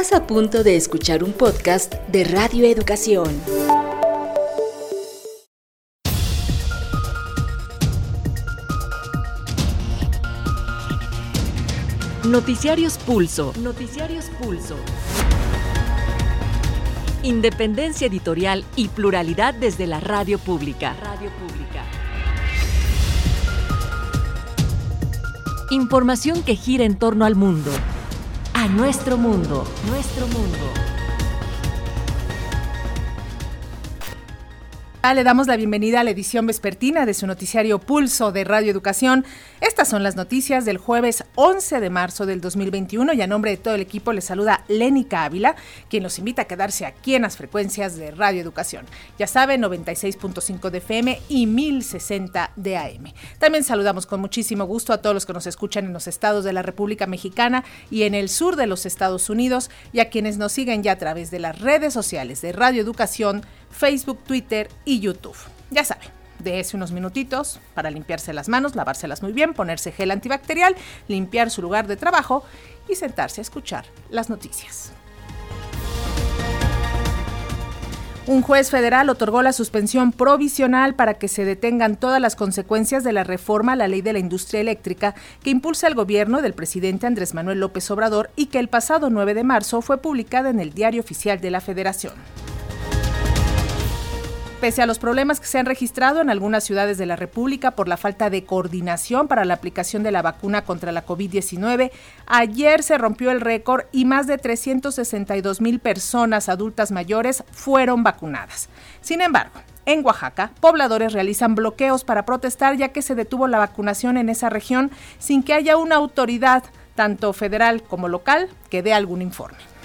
Estás a punto de escuchar un podcast de Radio Educación. Noticiarios Pulso. Noticiarios Pulso. Independencia editorial y pluralidad desde la radio pública. Radio pública. Información que gira en torno al mundo. A nuestro mundo. Nuestro mundo. Le damos la bienvenida a la edición vespertina de su noticiario Pulso de Radio Educación. Estas son las noticias del jueves 11 de marzo del 2021 y a nombre de todo el equipo les saluda Lénica Ávila, quien los invita a quedarse aquí en las frecuencias de Radio Educación. Ya saben, 96.5 de FM y 1060 de AM. También saludamos con muchísimo gusto a todos los que nos escuchan en los estados de la República Mexicana y en el sur de los Estados Unidos y a quienes nos siguen ya a través de las redes sociales de Radio Educación, Facebook, Twitter y YouTube. Ya saben, dése unos minutitos para limpiarse las manos, lavárselas muy bien, ponerse gel antibacterial, limpiar su lugar de trabajo y sentarse a escuchar las noticias. Un juez federal otorgó la suspensión provisional para que se detengan todas las consecuencias de la reforma a la ley de la industria eléctrica que impulsa el gobierno del presidente Andrés Manuel López Obrador y que el pasado 9 de marzo fue publicada en el Diario Oficial de la Federación. Pese a los problemas que se han registrado en algunas ciudades de la República por la falta de coordinación para la aplicación de la vacuna contra la COVID-19, ayer se rompió el récord y más de 362 mil personas adultas mayores fueron vacunadas. Sin embargo, en Oaxaca, pobladores realizan bloqueos para protestar ya que se detuvo la vacunación en esa región sin que haya una autoridad, tanto federal como local, que dé algún informe.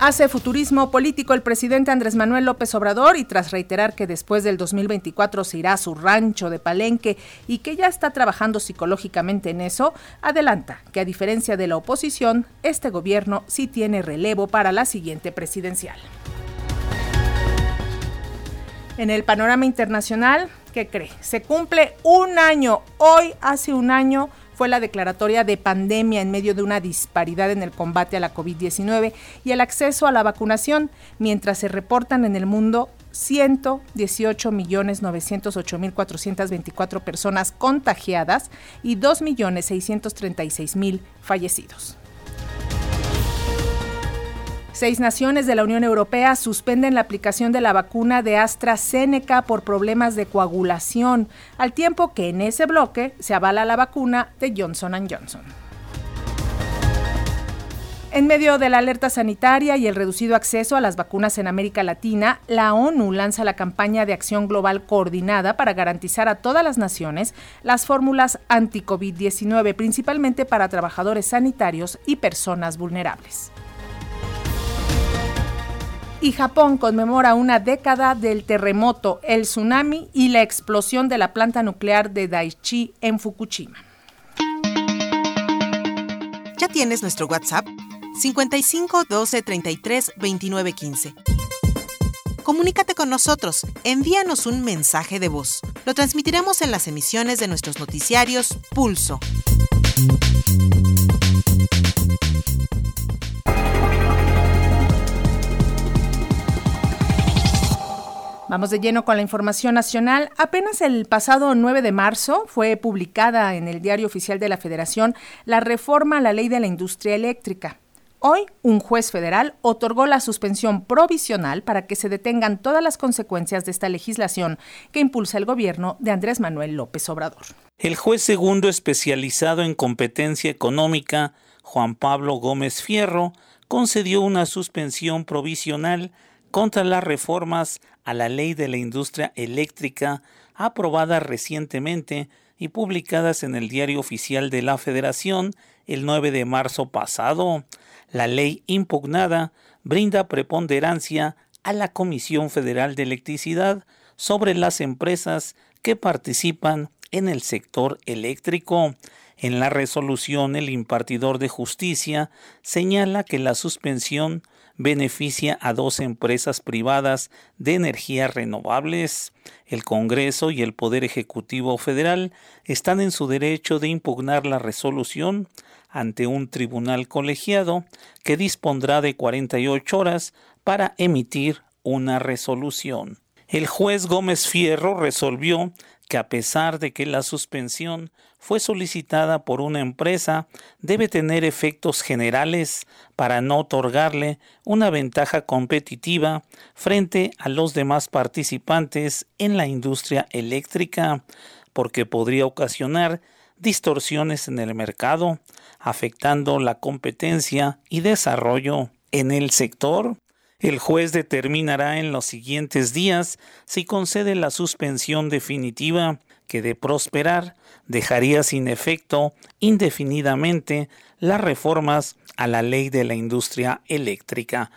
Hace futurismo político el presidente Andrés Manuel López Obrador y tras reiterar que después del 2024 se irá a su rancho de Palenque y que ya está trabajando psicológicamente en eso, adelanta que a diferencia de la oposición, este gobierno sí tiene relevo para la siguiente presidencial. En el panorama internacional, ¿qué cree? Se cumple un año, hoy hace un año fue la declaratoria de pandemia en medio de una disparidad en el combate a la COVID-19 y el acceso a la vacunación, mientras se reportan en el mundo 118.908.424 personas contagiadas y 2.636.000 fallecidos. Seis naciones de la Unión Europea suspenden la aplicación de la vacuna de AstraZeneca por problemas de coagulación, al tiempo que en ese bloque se avala la vacuna de Johnson Johnson. En medio de la alerta sanitaria y el reducido acceso a las vacunas en América Latina, la ONU lanza la campaña de acción global coordinada para garantizar a todas las naciones las fórmulas anti-COVID-19, principalmente para trabajadores sanitarios y personas vulnerables y Japón conmemora una década del terremoto, el tsunami y la explosión de la planta nuclear de Daiichi en Fukushima. ¿Ya tienes nuestro WhatsApp? 55 12 33 29 15. Comunícate con nosotros, envíanos un mensaje de voz. Lo transmitiremos en las emisiones de nuestros noticiarios Pulso. Vamos de lleno con la información nacional. Apenas el pasado 9 de marzo fue publicada en el Diario Oficial de la Federación la reforma a la ley de la industria eléctrica. Hoy, un juez federal otorgó la suspensión provisional para que se detengan todas las consecuencias de esta legislación que impulsa el gobierno de Andrés Manuel López Obrador. El juez segundo especializado en competencia económica, Juan Pablo Gómez Fierro, concedió una suspensión provisional contra las reformas a la ley de la industria eléctrica aprobadas recientemente y publicadas en el Diario Oficial de la Federación el 9 de marzo pasado. La ley impugnada brinda preponderancia a la Comisión Federal de Electricidad sobre las empresas que participan en el sector eléctrico. En la resolución, el impartidor de justicia señala que la suspensión beneficia a dos empresas privadas de energías renovables. El Congreso y el Poder Ejecutivo Federal están en su derecho de impugnar la resolución ante un tribunal colegiado que dispondrá de 48 horas para emitir una resolución. El juez Gómez Fierro resolvió que a pesar de que la suspensión fue solicitada por una empresa, debe tener efectos generales para no otorgarle una ventaja competitiva frente a los demás participantes en la industria eléctrica, porque podría ocasionar distorsiones en el mercado, afectando la competencia y desarrollo en el sector. El juez determinará en los siguientes días si concede la suspensión definitiva que de prosperar dejaría sin efecto indefinidamente las reformas a la ley de la industria eléctrica.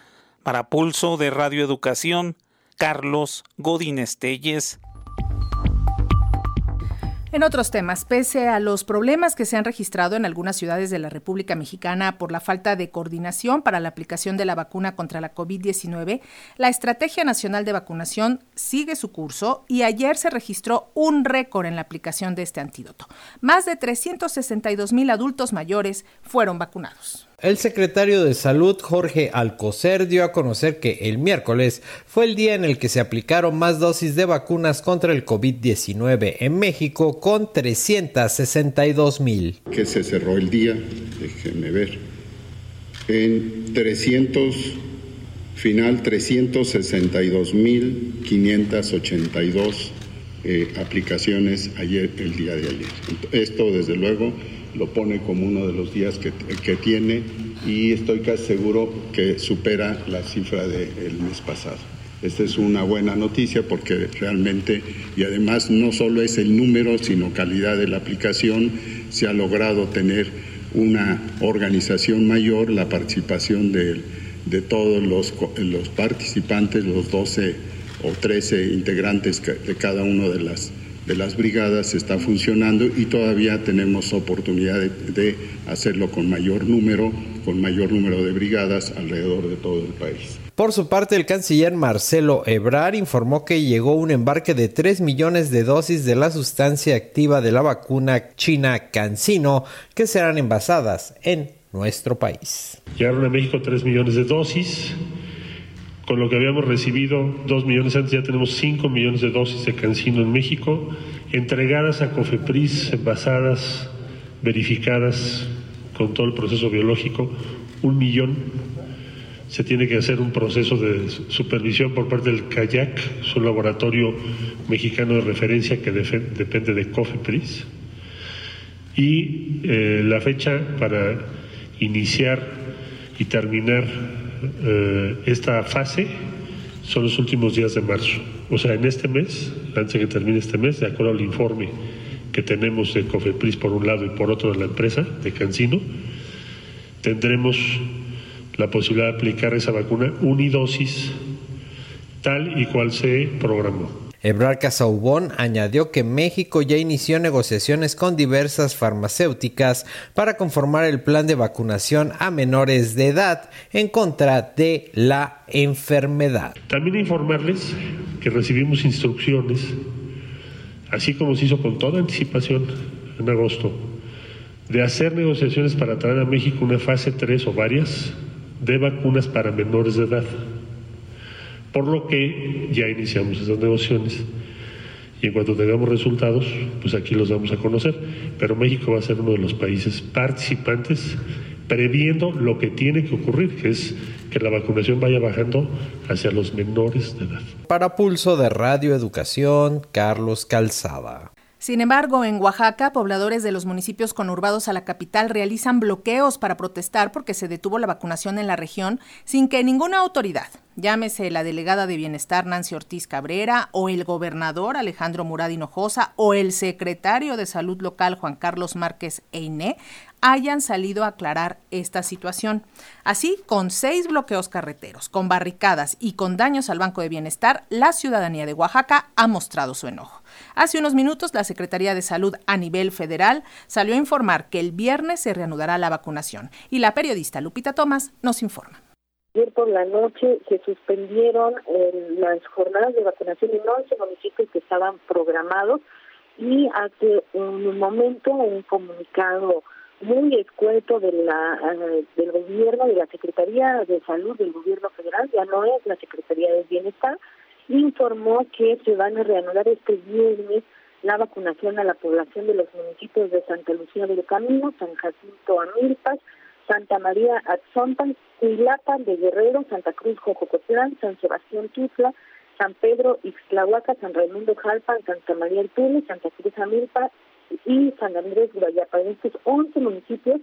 Para Pulso de Radioeducación, Carlos Godín Estelles. En otros temas, pese a los problemas que se han registrado en algunas ciudades de la República Mexicana por la falta de coordinación para la aplicación de la vacuna contra la COVID-19, la Estrategia Nacional de Vacunación sigue su curso y ayer se registró un récord en la aplicación de este antídoto. Más de 362 mil adultos mayores fueron vacunados. El secretario de Salud, Jorge Alcocer, dio a conocer que el miércoles fue el día en el que se aplicaron más dosis de vacunas contra el COVID-19 en México con 362 mil. Que se cerró el día, déjenme ver, en 300, final 362 mil 582 eh, aplicaciones ayer, el día de ayer. Esto, desde luego, lo pone como uno de los días que, tiene y estoy casi seguro que supera la cifra del mes pasado. Esta es una buena noticia porque realmente, y además no solo es el número, sino calidad de la aplicación, se ha logrado tener una organización mayor, la participación de, de todos los, los participantes, los 12 o 13 integrantes de cada una de las de las brigadas está funcionando y todavía tenemos oportunidad de, hacerlo con mayor número, con mayor número de brigadas alrededor de todo el país. Por su parte, el canciller Marcelo Ebrar informó que llegó un embarque de 3 millones de dosis de la sustancia activa de la vacuna china CanSino que serán envasadas en nuestro país. Llegaron a México 3 millones de dosis con lo que habíamos recibido, dos millones antes, ya tenemos cinco millones de dosis de cancino en México, entregadas a COFEPRIS, envasadas, verificadas con todo el proceso biológico, un millón. Se tiene que hacer un proceso de supervisión por parte del CAYAC, su laboratorio mexicano de referencia que depende de COFEPRIS. Y eh, la fecha para iniciar y terminar eh, esta fase son los últimos días de marzo. O sea, en este mes, antes de que termine este mes, de acuerdo al informe que tenemos de COFEPRIS por un lado y por otro de la empresa de Cancino, tendremos la posibilidad de aplicar esa vacuna unidosis tal y cual se programó. Ebrar Casaubón añadió que México ya inició negociaciones con diversas farmacéuticas para conformar el plan de vacunación a menores de edad en contra de la enfermedad. También informarles que recibimos instrucciones, así como se hizo con toda anticipación en agosto, de hacer negociaciones para traer a México una fase 3 o varias de vacunas para menores de edad por lo que ya iniciamos esas negociaciones y en cuanto tengamos resultados, pues aquí los vamos a conocer. Pero México va a ser uno de los países participantes previendo lo que tiene que ocurrir, que es que la vacunación vaya bajando hacia los menores de edad. Para Pulso de Radio Educación, Carlos Calzada. Sin embargo, en Oaxaca, pobladores de los municipios conurbados a la capital realizan bloqueos para protestar porque se detuvo la vacunación en la región sin que ninguna autoridad, llámese la delegada de Bienestar Nancy Ortiz Cabrera o el gobernador Alejandro Murad Hinojosa o el secretario de Salud local Juan Carlos Márquez Einé, hayan salido a aclarar esta situación. Así, con seis bloqueos carreteros, con barricadas y con daños al Banco de Bienestar, la ciudadanía de Oaxaca ha mostrado su enojo. Hace unos minutos, la Secretaría de Salud a nivel federal salió a informar que el viernes se reanudará la vacunación y la periodista Lupita Tomás nos informa. Ayer por la noche se suspendieron las jornadas de vacunación en 11 municipios que estaban programados y hace un momento un comunicado muy escueto de la, eh, del gobierno, de la Secretaría de Salud del gobierno federal, ya no es la Secretaría de Bienestar, informó que se van a reanudar este viernes la vacunación a la población de los municipios de Santa Lucía del Camino, San Jacinto Amilpas, Santa María Atzontan, Huilapa de Guerrero, Santa Cruz Jococotlán, San Sebastián Tuzla, San Pedro Ixtlahuaca, San Raimundo Jalpan, Santa María El Santa Cruz Amilpa y San Andrés Guayapa. Estos 11 municipios,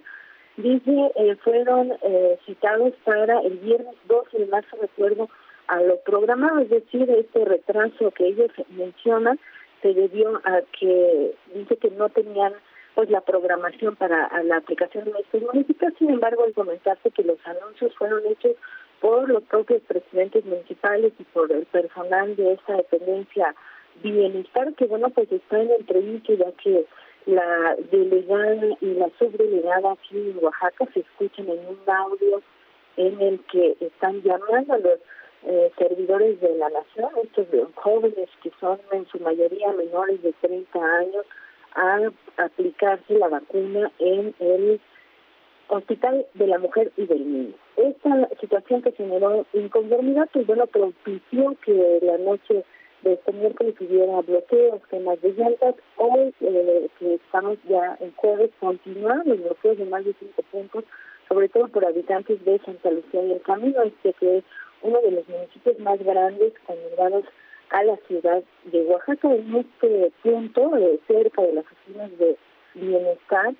dice, eh, fueron eh, citados para el viernes 12 de marzo, recuerdo, a lo programado, es decir, este retraso que ellos mencionan se debió a que dice que no tenían pues la programación para la aplicación de estos municipios. Sin embargo, al comentarse que los anuncios fueron hechos por los propios presidentes municipales y por el personal de esta dependencia bienestar, que bueno, pues está en entrevista ya que la delegada y la subdelegada aquí en Oaxaca se escuchan en un audio en el que están llamando a los eh, servidores de la nación, estos jóvenes que son en su mayoría menores de 30 años, a aplicarse la vacuna en el Hospital de la Mujer y del Niño. Esta situación que generó inconformidad, pues bueno, propició que la noche de este miércoles hubiera bloqueos, quemas de llantas. Hoy, eh, que estamos ya en jueves, continúan los bloqueos de más de cinco puntos, sobre todo por habitantes de Santa Lucía y el Camino, este que es uno de los municipios más grandes conurbados a la ciudad de Oaxaca. En este punto, eh, cerca de las oficinas de bienestar,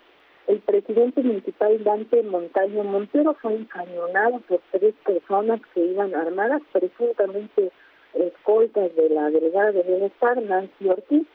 el presidente municipal Dante Montaño Montero fue encañonado por tres personas que iban armadas, presuntamente escoltas de la delegada de bienestar, Nancy Ortiz,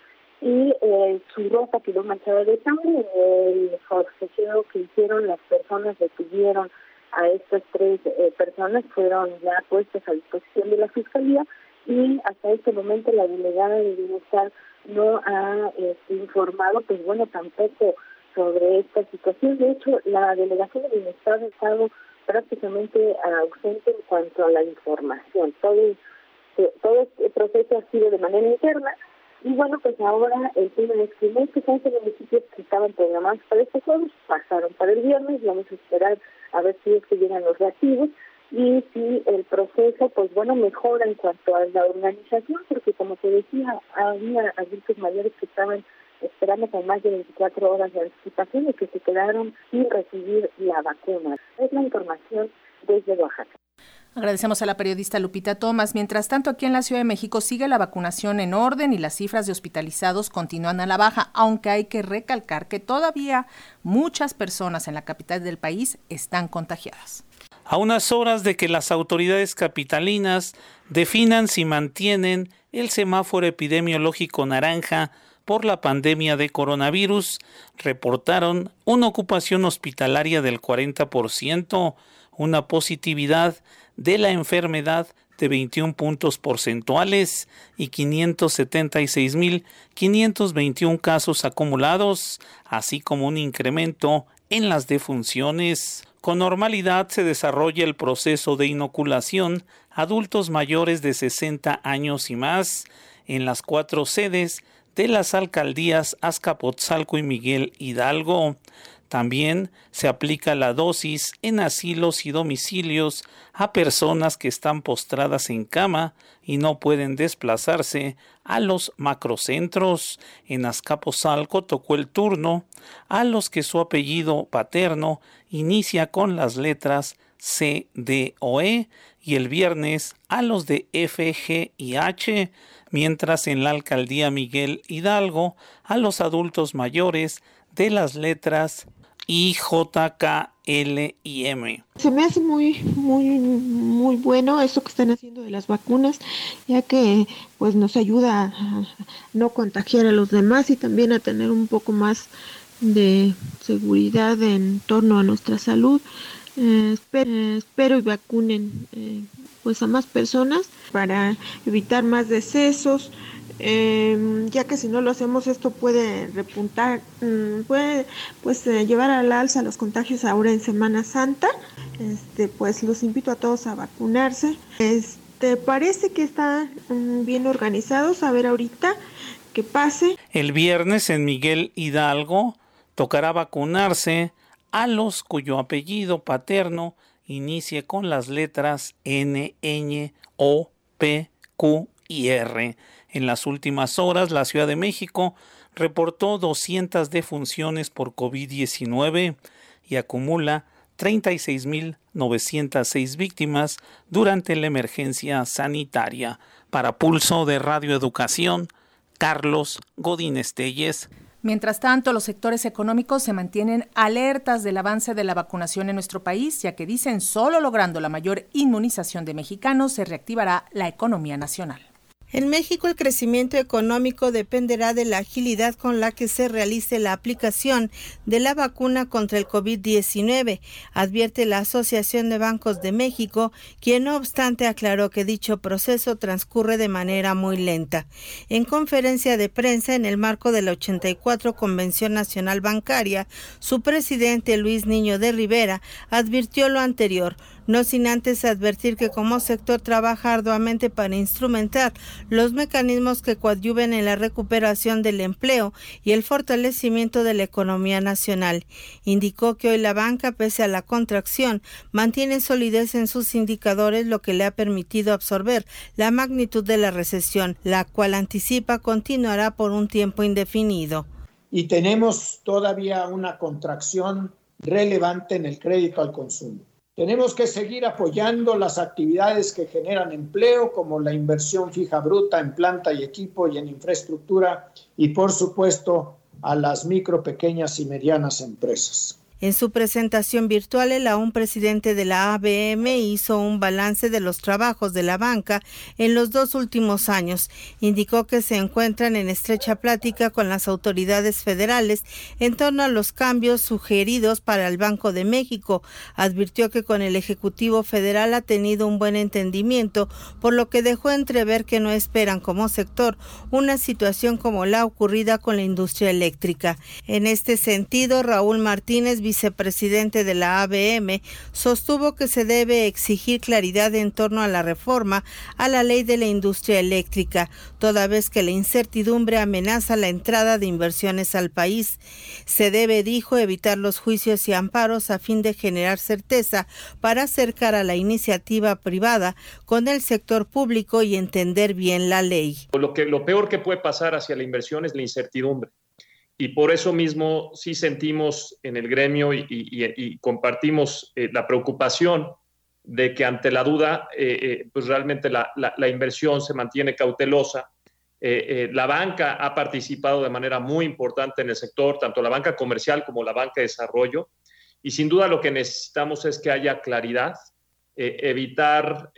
y eh, su ropa quedó manchada de sangre. El forcejeo que hicieron las personas detuvieron a estas tres eh, personas, fueron ya puestas a disposición de la Fiscalía y hasta este momento la delegada de bienestar no ha este, informado, pues bueno, tampoco sobre esta situación. De hecho, la delegación de bienestar ha estado prácticamente ausente en cuanto a la información. Todo, todo este proceso ha sido de manera interna y bueno, pues ahora el tema es que muchos 11 municipios que estaban programados para este jueves pasaron para el viernes. Vamos a esperar a ver si es que llegan los reactivos y si el proceso, pues bueno, mejora en cuanto a la organización, porque como te decía, había adultos mayores que estaban esperando con más de 24 horas de anticipación y que se quedaron sin recibir la vacuna. Es la información desde Oaxaca. Agradecemos a la periodista Lupita Tomás. Mientras tanto, aquí en la Ciudad de México sigue la vacunación en orden y las cifras de hospitalizados continúan a la baja, aunque hay que recalcar que todavía muchas personas en la capital del país están contagiadas. A unas horas de que las autoridades capitalinas definan si mantienen el semáforo epidemiológico naranja por la pandemia de coronavirus, reportaron una ocupación hospitalaria del 40%, una positividad de la enfermedad de 21 puntos porcentuales y 576.521 casos acumulados, así como un incremento en las defunciones. Con normalidad se desarrolla el proceso de inoculación adultos mayores de 60 años y más en las cuatro sedes de las alcaldías Azcapotzalco y Miguel Hidalgo. También se aplica la dosis en asilos y domicilios a personas que están postradas en cama y no pueden desplazarse a los macrocentros. En Azcapotzalco tocó el turno a los que su apellido paterno inicia con las letras C, D o E y el viernes a los de F, G y H, mientras en la alcaldía Miguel Hidalgo a los adultos mayores de las letras y. Se me hace muy, muy, muy bueno eso que están haciendo de las vacunas, ya que pues nos ayuda a no contagiar a los demás y también a tener un poco más de seguridad en torno a nuestra salud. Eh, espero, y vacunen eh, pues a más personas para evitar más decesos, eh, ya que si no lo hacemos esto puede repuntar, mm, puede pues eh, llevar al alza los contagios ahora en Semana Santa. Este, pues los invito a todos a vacunarse. Este, parece que están mm, bien organizados, a ver ahorita que pase. El viernes en Miguel Hidalgo tocará vacunarse a los cuyo apellido paterno inicie con las letras N, Ñ, O, P, Q y R. En las últimas horas, la Ciudad de México reportó 200 defunciones por COVID-19 y acumula 36.906 víctimas durante la emergencia sanitaria. Para Pulso de Radioeducación, Carlos Godínez Telles. Mientras tanto, los sectores económicos se mantienen alertas del avance de la vacunación en nuestro país, ya que dicen solo logrando la mayor inmunización de mexicanos se reactivará la economía nacional. En México el crecimiento económico dependerá de la agilidad con la que se realice la aplicación de la vacuna contra el COVID-19, advierte la Asociación de Bancos de México, quien no obstante aclaró que dicho proceso transcurre de manera muy lenta. En conferencia de prensa en el marco de la 84 Convención Nacional Bancaria, su presidente Luis Niño de Rivera advirtió lo anterior, no sin antes advertir que como sector trabaja arduamente para instrumentar los mecanismos que coadyuven en la recuperación del empleo y el fortalecimiento de la economía nacional. Indicó que hoy la banca, pese a la contracción, mantiene solidez en sus indicadores, lo que le ha permitido absorber la magnitud de la recesión, la cual anticipa continuará por un tiempo indefinido. Y tenemos todavía una contracción relevante en el crédito al consumo. Tenemos que seguir apoyando las actividades que generan empleo, como la inversión fija bruta en planta y equipo y en infraestructura, y por supuesto a las micro, pequeñas y medianas empresas. En su presentación virtual, el aún presidente de la ABM hizo un balance de los trabajos de la banca en los dos últimos años. Indicó que se encuentran en estrecha plática con las autoridades federales en torno a los cambios sugeridos para el Banco de México. Advirtió que con el Ejecutivo Federal ha tenido un buen entendimiento, por lo que dejó entrever que no esperan como sector una situación como la ocurrida con la industria eléctrica. En este sentido, Raúl Martínez, vicepresidente de la ABM, sostuvo que se debe exigir claridad en torno a la reforma a la ley de la industria eléctrica, toda vez que la incertidumbre amenaza la entrada de inversiones al país. Se debe, dijo, evitar los juicios y amparos a fin de generar certeza para acercar a la iniciativa privada con el sector público y entender bien la ley. Lo, que, lo peor que puede pasar hacia la inversión es la incertidumbre y por eso mismo sí sentimos en el gremio y, compartimos eh, la preocupación de que ante la duda, eh, eh, pues realmente la, inversión se mantiene cautelosa. la banca ha participado de manera muy importante en el sector, tanto la banca comercial como la banca de desarrollo, y sin duda lo que necesitamos es que haya claridad, evitar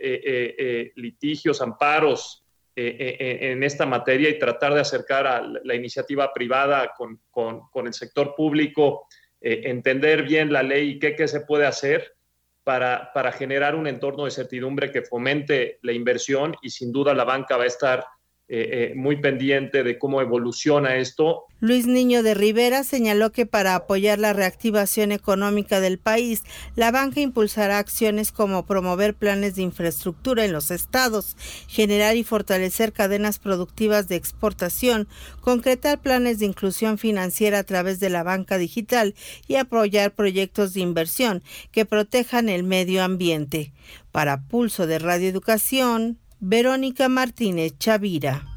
litigios, amparos, eh, eh, en esta materia y tratar de acercar a la iniciativa privada con, con, el sector público, eh, entender bien la ley y qué, qué se puede hacer para, para, generar un entorno de certidumbre que fomente la inversión y sin duda la banca va a estar eh, eh, muy pendiente de cómo evoluciona esto. Luis Niño de Rivera señaló que para apoyar la reactivación económica del país, la banca impulsará acciones como promover planes de infraestructura en los estados, generar y fortalecer cadenas productivas de exportación, concretar planes de inclusión financiera a través de la banca digital y apoyar proyectos de inversión que protejan el medio ambiente. Para Pulso de Radio Educación, Verónica Martínez Chavira.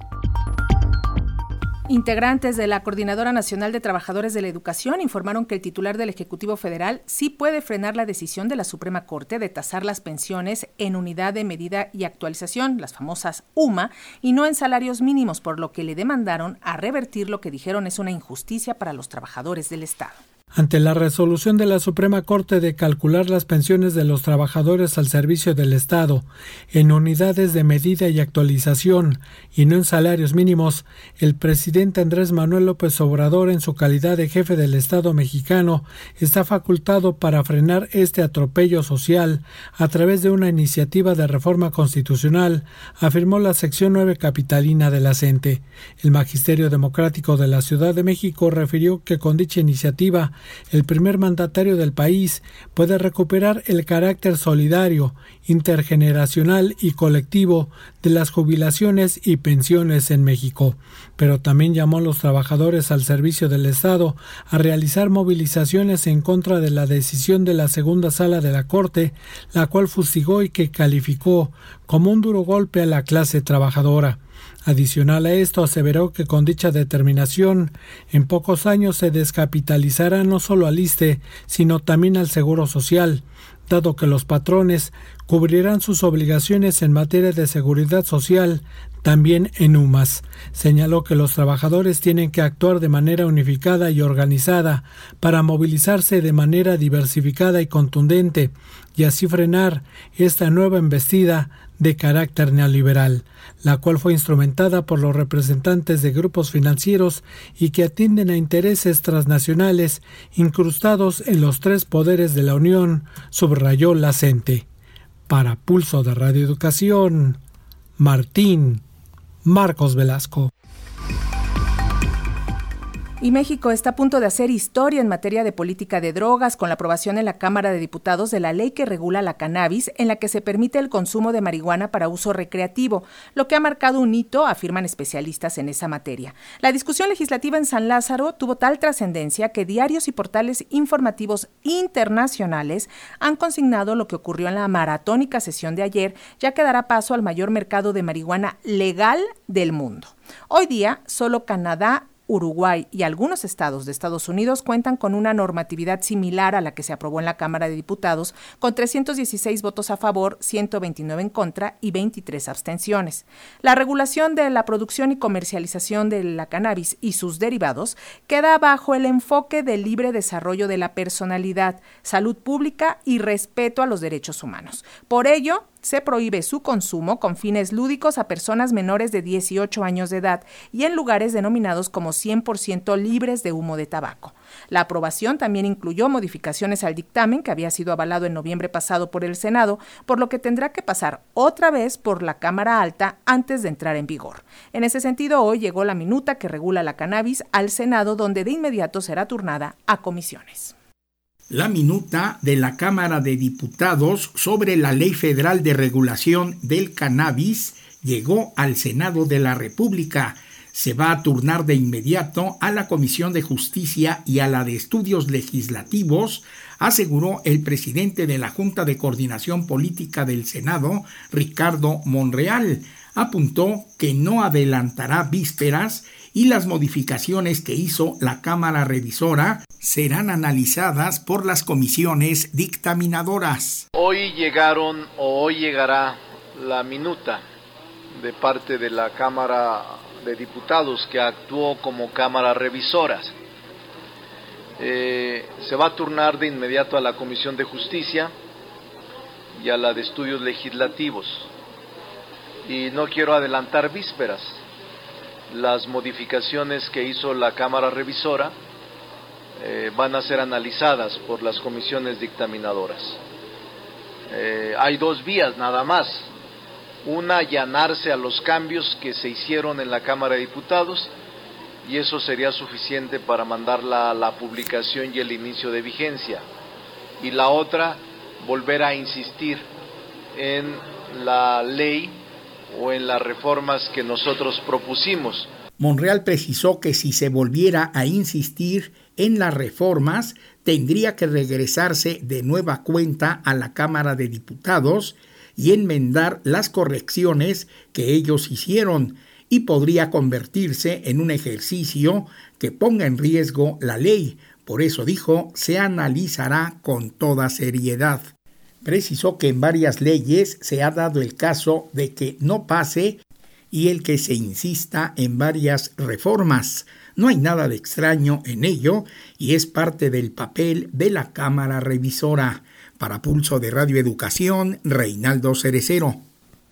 Integrantes de la Coordinadora Nacional de Trabajadores de la Educación informaron que el titular del Ejecutivo Federal sí puede frenar la decisión de la Suprema Corte de tasar las pensiones en unidad de medida y actualización, las famosas UMA, y no en salarios mínimos, por lo que le demandaron a revertir lo que dijeron es una injusticia para los trabajadores del Estado. Ante la resolución de la Suprema Corte de calcular las pensiones de los trabajadores al servicio del Estado en unidades de medida y actualización y no en salarios mínimos, el presidente Andrés Manuel López Obrador, en su calidad de jefe del Estado mexicano, está facultado para frenar este atropello social a través de una iniciativa de reforma constitucional, afirmó la sección 9 capitalina de la CENTE. El Magisterio Democrático de la Ciudad de México refirió que con dicha iniciativa el primer mandatario del país puede recuperar el carácter solidario, intergeneracional y colectivo de las jubilaciones y pensiones en México, pero también llamó a los trabajadores al servicio del Estado a realizar movilizaciones en contra de la decisión de la segunda sala de la Corte, la cual fustigó y que calificó como un duro golpe a la clase trabajadora. Adicional a esto, aseveró que con dicha determinación, en pocos años se descapitalizará no solo al ISTE, sino también al Seguro Social, dado que los patrones cubrirán sus obligaciones en materia de seguridad social también en UMAS. Señaló que los trabajadores tienen que actuar de manera unificada y organizada para movilizarse de manera diversificada y contundente y así frenar esta nueva embestida de carácter neoliberal, la cual fue instrumentada por los representantes de grupos financieros y que atienden a intereses transnacionales incrustados en los tres poderes de la Unión, subrayó la CENTE. Para Pulso de Radio Educación, Martín Marcos Velasco. Y México está a punto de hacer historia en materia de política de drogas con la aprobación en la Cámara de Diputados de la ley que regula la cannabis, en la que se permite el consumo de marihuana para uso recreativo, lo que ha marcado un hito, afirman especialistas en esa materia. La discusión legislativa en San Lázaro tuvo tal trascendencia que diarios y portales informativos internacionales han consignado lo que ocurrió en la maratónica sesión de ayer, ya que dará paso al mayor mercado de marihuana legal del mundo. Hoy día, solo Canadá Uruguay y algunos estados de Estados Unidos cuentan con una normatividad similar a la que se aprobó en la Cámara de Diputados, con 316 votos a favor, 129 en contra y 23 abstenciones. La regulación de la producción y comercialización de la cannabis y sus derivados queda bajo el enfoque del libre desarrollo de la personalidad, salud pública y respeto a los derechos humanos. Por ello, se prohíbe su consumo con fines lúdicos a personas menores de 18 años de edad y en lugares denominados como 100% libres de humo de tabaco. La aprobación también incluyó modificaciones al dictamen que había sido avalado en noviembre pasado por el Senado, por lo que tendrá que pasar otra vez por la Cámara Alta antes de entrar en vigor. En ese sentido, hoy llegó la minuta que regula la cannabis al Senado, donde de inmediato será turnada a comisiones la minuta de la Cámara de Diputados sobre la Ley Federal de Regulación del Cannabis llegó al Senado de la República. Se va a turnar de inmediato a la Comisión de Justicia y a la de Estudios Legislativos, aseguró el presidente de la Junta de Coordinación Política del Senado, Ricardo Monreal. Apuntó que no adelantará vísperas y las modificaciones que hizo la Cámara Revisora serán analizadas por las comisiones dictaminadoras. Hoy llegaron o hoy llegará la minuta de parte de la Cámara de Diputados que actuó como Cámara Revisora. Eh, se va a turnar de inmediato a la Comisión de Justicia y a la de Estudios Legislativos. Y no quiero adelantar vísperas, las modificaciones que hizo la Cámara Revisora eh, van a ser analizadas por las comisiones dictaminadoras. Eh, hay dos vías nada más. Una, allanarse a los cambios que se hicieron en la Cámara de Diputados y eso sería suficiente para mandarla a la publicación y el inicio de vigencia. Y la otra, volver a insistir en la ley o en las reformas que nosotros propusimos. Monreal precisó que si se volviera a insistir en las reformas, tendría que regresarse de nueva cuenta a la Cámara de Diputados y enmendar las correcciones que ellos hicieron y podría convertirse en un ejercicio que ponga en riesgo la ley. Por eso dijo, se analizará con toda seriedad precisó que en varias leyes se ha dado el caso de que no pase y el que se insista en varias reformas. No hay nada de extraño en ello y es parte del papel de la Cámara Revisora. Para Pulso de Radio Educación, Reinaldo Cerecero.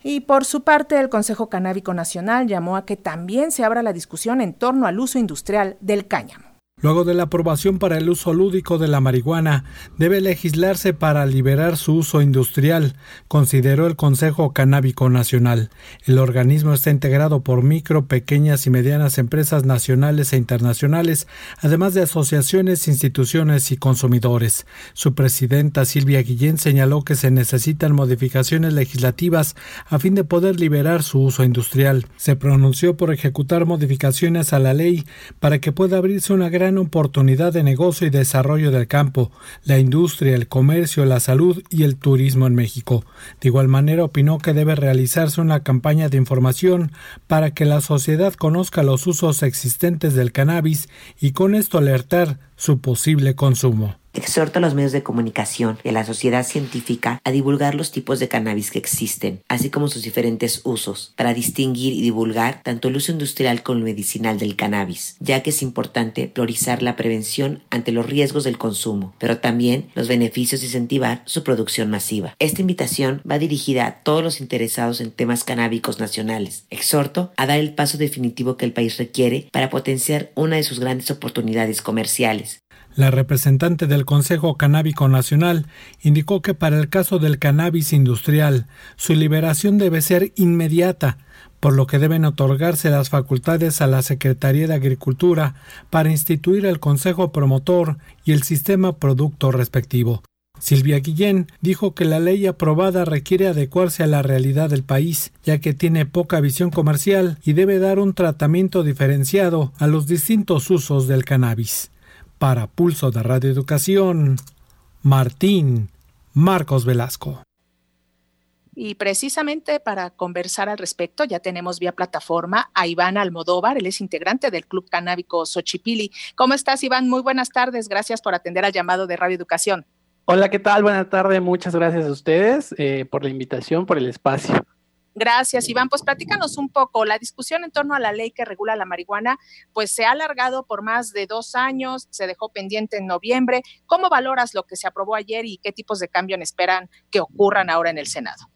Y por su parte, el Consejo Canábico Nacional llamó a que también se abra la discusión en torno al uso industrial del cáñamo. Luego de la aprobación para el uso lúdico de la marihuana, debe legislarse para liberar su uso industrial, consideró el Consejo Canábico Nacional. El organismo está integrado por micro, pequeñas y medianas empresas nacionales e internacionales, además de asociaciones, instituciones y consumidores. Su presidenta Silvia Guillén señaló que se necesitan modificaciones legislativas a fin de poder liberar su uso industrial. Se pronunció por ejecutar modificaciones a la ley para que pueda abrirse una gran oportunidad de negocio y desarrollo del campo, la industria, el comercio, la salud y el turismo en México. De igual manera, opinó que debe realizarse una campaña de información para que la sociedad conozca los usos existentes del cannabis y con esto alertar su posible consumo. Exhorto a los medios de comunicación y a la sociedad científica a divulgar los tipos de cannabis que existen, así como sus diferentes usos, para distinguir y divulgar tanto el uso industrial como el medicinal del cannabis, ya que es importante priorizar la prevención ante los riesgos del consumo, pero también los beneficios y incentivar su producción masiva. Esta invitación va dirigida a todos los interesados en temas canábicos nacionales. Exhorto a dar el paso definitivo que el país requiere para potenciar una de sus grandes oportunidades comerciales, la representante del Consejo Canábico Nacional indicó que para el caso del cannabis industrial, su liberación debe ser inmediata, por lo que deben otorgarse las facultades a la Secretaría de Agricultura para instituir el Consejo Promotor y el sistema producto respectivo. Silvia Guillén dijo que la ley aprobada requiere adecuarse a la realidad del país, ya que tiene poca visión comercial y debe dar un tratamiento diferenciado a los distintos usos del cannabis. Para Pulso de Radio Educación, Martín Marcos Velasco. Y precisamente para conversar al respecto, ya tenemos vía plataforma a Iván Almodóvar, él es integrante del Club Canábico Xochipili. ¿Cómo estás, Iván? Muy buenas tardes, gracias por atender al llamado de Radio Educación. Hola, ¿qué tal? Buenas tardes, muchas gracias a ustedes eh, por la invitación, por el espacio. Gracias, Iván. Pues platícanos un poco. La discusión en torno a la ley que regula la marihuana, pues se ha alargado por más de dos años, se dejó pendiente en noviembre. ¿Cómo valoras lo que se aprobó ayer y qué tipos de cambios esperan que ocurran ahora en el Senado?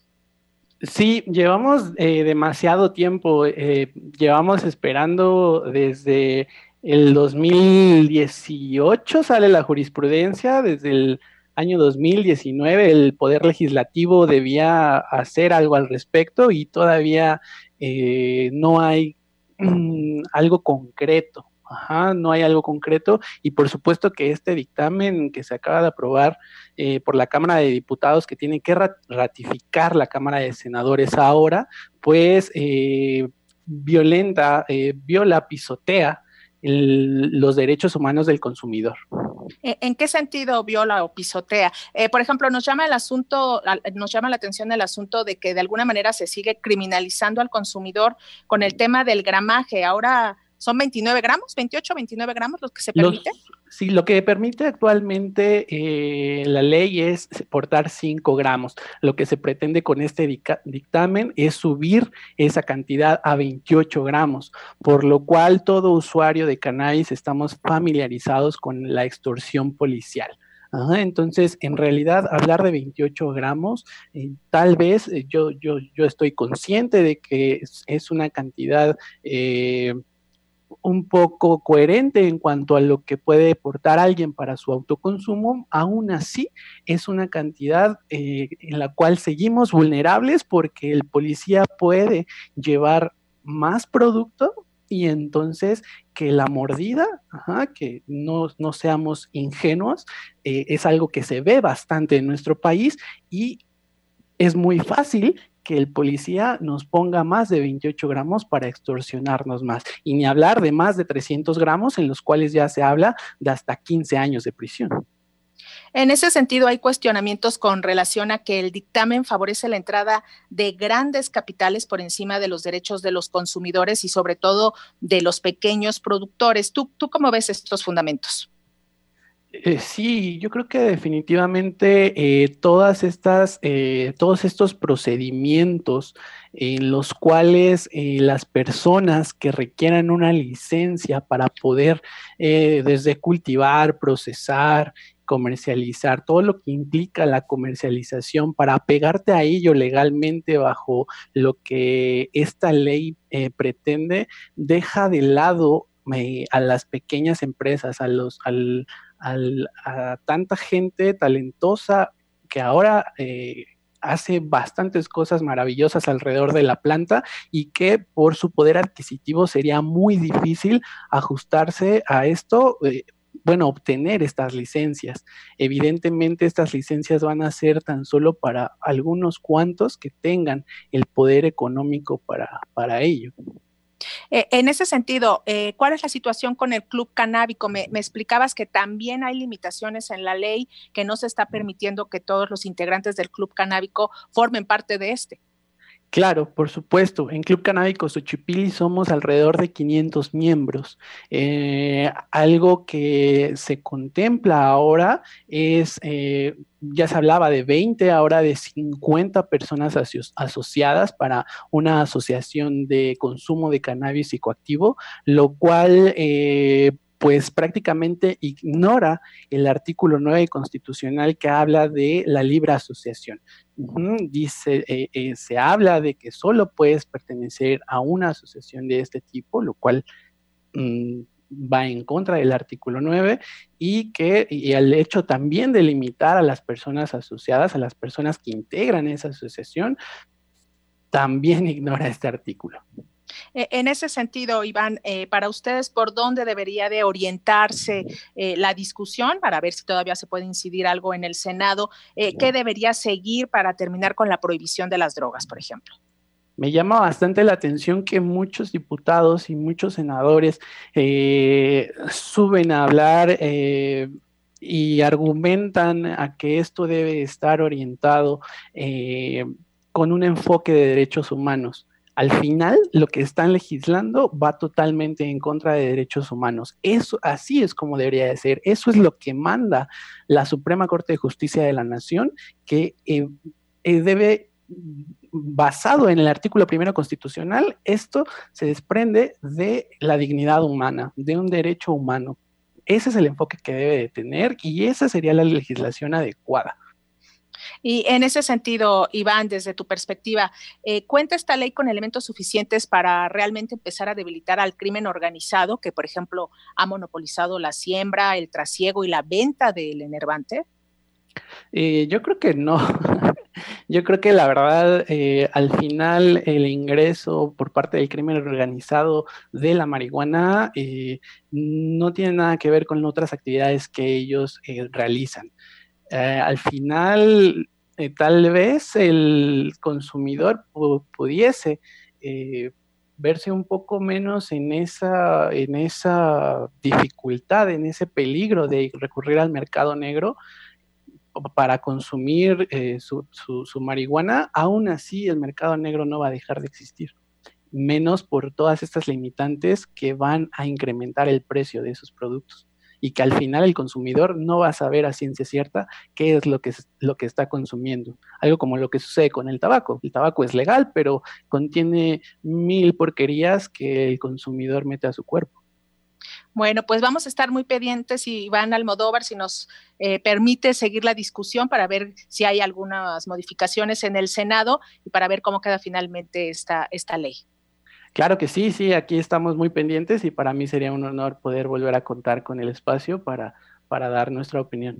Sí, llevamos eh, demasiado tiempo, eh, llevamos esperando desde el 2018, sale la jurisprudencia, desde el año 2019 el Poder Legislativo debía hacer algo al respecto y todavía eh, no hay mm, algo concreto. Ajá, no hay algo concreto y por supuesto que este dictamen que se acaba de aprobar eh, por la Cámara de Diputados que tiene que ratificar la Cámara de Senadores ahora, pues eh, violenta, viola, pisotea los derechos humanos del consumidor. ¿En qué sentido viola o pisotea? Eh, por ejemplo, nos llama el asunto, nos llama la atención el asunto de que de alguna manera se sigue criminalizando al consumidor con el tema del gramaje. Ahora son 29 gramos, 28, 29 gramos los que se permite. Sí, lo que permite actualmente eh, la ley es portar 5 gramos. Lo que se pretende con este dictamen es subir esa cantidad a 28 gramos, por lo cual todo usuario de cannabis estamos familiarizados con la extorsión policial. entonces, en realidad, hablar de 28 gramos, eh, tal vez eh, yo, yo, yo estoy consciente de que es, una cantidad un poco coherente en cuanto a lo que puede portar alguien para su autoconsumo, aún así es una cantidad eh, en la cual seguimos vulnerables porque el policía puede llevar más producto y entonces que la mordida, que no, seamos ingenuos, eh, es algo que se ve bastante en nuestro país y es muy fácil que el policía nos ponga más de 28 gramos para extorsionarnos más. Y ni hablar de más de 300 gramos en los cuales ya se habla de hasta 15 años de prisión. En ese sentido, hay cuestionamientos con relación a que el dictamen favorece la entrada de grandes capitales por encima de los derechos de los consumidores y sobre todo de los pequeños productores. ¿Tú, tú cómo ves estos fundamentos? Eh, sí, yo creo que definitivamente eh, todas estas, eh, todos estos procedimientos en los cuales las personas que requieran una licencia para poder desde cultivar, procesar, comercializar, todo lo que implica la comercialización para apegarte a ello legalmente bajo lo que esta ley pretende, deja de lado a las pequeñas empresas, a, los, al, a tanta gente talentosa que ahora eh, hace bastantes cosas maravillosas alrededor de la planta y que por su poder adquisitivo sería muy difícil ajustarse a esto. Eh, bueno, obtener estas licencias. Evidentemente estas licencias van a ser tan solo para algunos cuantos que tengan el poder económico para, para ello. Eh, en ese sentido, eh, ¿cuál es la situación con el club canábico? Me, me, explicabas que también hay limitaciones en la ley que no se está permitiendo que todos los integrantes del club canábico formen parte de este. Claro, por supuesto. En Club Canábico Xochipilli somos alrededor de 500 miembros. Eh, algo que se contempla ahora es, eh, ya se hablaba de 20, ahora de 50 personas asociadas para una asociación de consumo de cannabis psicoactivo, lo cual eh, pues prácticamente ignora el artículo 9 constitucional que habla de la libre asociación. Dice, eh, eh, se habla de que solo puedes pertenecer a una asociación de este tipo, lo cual mm, va en contra del artículo 9 y que el hecho también de limitar a las personas asociadas, a las personas que integran esa asociación, también ignora este artículo. E, en ese sentido, Iván, eh, para ustedes, ¿por dónde debería de orientarse eh, la discusión para ver si todavía se puede incidir algo en el Senado? Eh, ¿Qué debería seguir para terminar con la prohibición de las drogas, por ejemplo? Me llama bastante la atención que muchos diputados y muchos senadores suben a hablar y argumentan a que esto debe estar orientado con un enfoque de derechos humanos al final lo que están legislando va totalmente en contra de derechos humanos. Eso así es como debería de ser. Eso es lo que manda la Suprema Corte de Justicia de la Nación, que eh, eh, debe basado en el artículo primero constitucional, esto se desprende de la dignidad humana, de un derecho humano. Ese es el enfoque que debe de tener y esa sería la legislación adecuada. Y en ese sentido, Iván, desde tu perspectiva, eh, ¿cuenta esta ley con elementos suficientes para realmente empezar a debilitar al crimen organizado que, por ejemplo, ha monopolizado la siembra, el trasiego y la venta del enervante? Eh, yo creo que no. Yo creo que la verdad, eh, al final, el ingreso por parte del crimen organizado de la marihuana no tiene nada que ver con otras actividades que ellos realizan. Eh, al final eh, tal vez el consumidor pudiese eh, verse un poco menos en esa, en esa dificultad, en ese peligro de recurrir al mercado negro para consumir su, su, marihuana, aún así el mercado negro no va a dejar de existir, menos por todas estas limitantes que van a incrementar el precio de esos productos y que al final el consumidor no va a saber a ciencia cierta qué es lo que, lo que está consumiendo. Algo como lo que sucede con el tabaco. El tabaco es legal, pero contiene mil porquerías que el consumidor mete a su cuerpo. Bueno, pues vamos a estar muy pendientes Iván Almodóvar si nos eh, permite seguir la discusión para ver si hay algunas modificaciones en el Senado y para ver cómo queda finalmente esta, esta ley. Claro que sí, sí, aquí estamos muy pendientes y para mí sería un honor poder volver a contar con el espacio para, para dar nuestra opinión.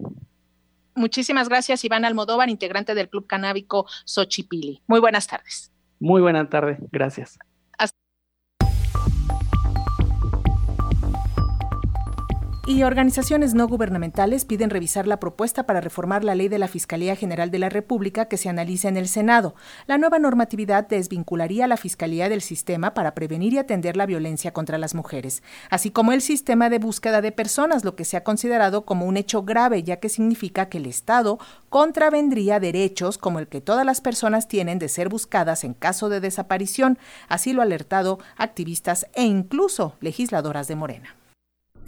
Muchísimas gracias, Iván Almodóvar, integrante del Club Canábico Xochipili. Muy buenas tardes. Muy buena tarde, gracias. Y organizaciones no gubernamentales piden revisar la propuesta para reformar la ley de la Fiscalía General de la República que se analiza en el Senado. La nueva normatividad desvincularía a la Fiscalía del sistema para prevenir y atender la violencia contra las mujeres, así como el sistema de búsqueda de personas, lo que se ha considerado como un hecho grave, ya que significa que el Estado contravendría derechos como el que todas las personas tienen de ser buscadas en caso de desaparición, así lo ha alertado activistas e incluso legisladoras de Morena.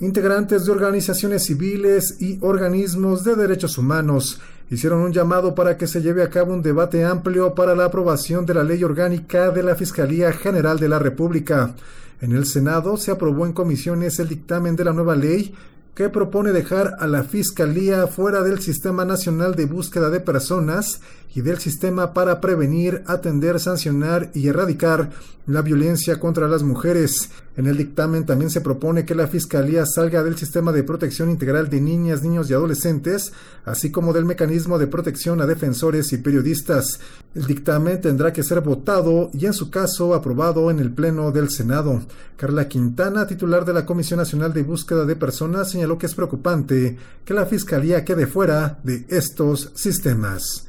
Integrantes de organizaciones civiles y organismos de derechos humanos hicieron un llamado para que se lleve a cabo un debate amplio para la aprobación de la ley orgánica de la Fiscalía General de la República. En el Senado se aprobó en comisiones el dictamen de la nueva ley que propone dejar a la Fiscalía fuera del Sistema Nacional de Búsqueda de Personas y del sistema para prevenir, atender, sancionar y erradicar la violencia contra las mujeres. En el dictamen también se propone que la Fiscalía salga del sistema de protección integral de niñas, niños y adolescentes, así como del mecanismo de protección a defensores y periodistas. El dictamen tendrá que ser votado y en su caso aprobado en el Pleno del Senado. Carla Quintana, titular de la Comisión Nacional de Búsqueda de Personas, señaló que es preocupante que la Fiscalía quede fuera de estos sistemas.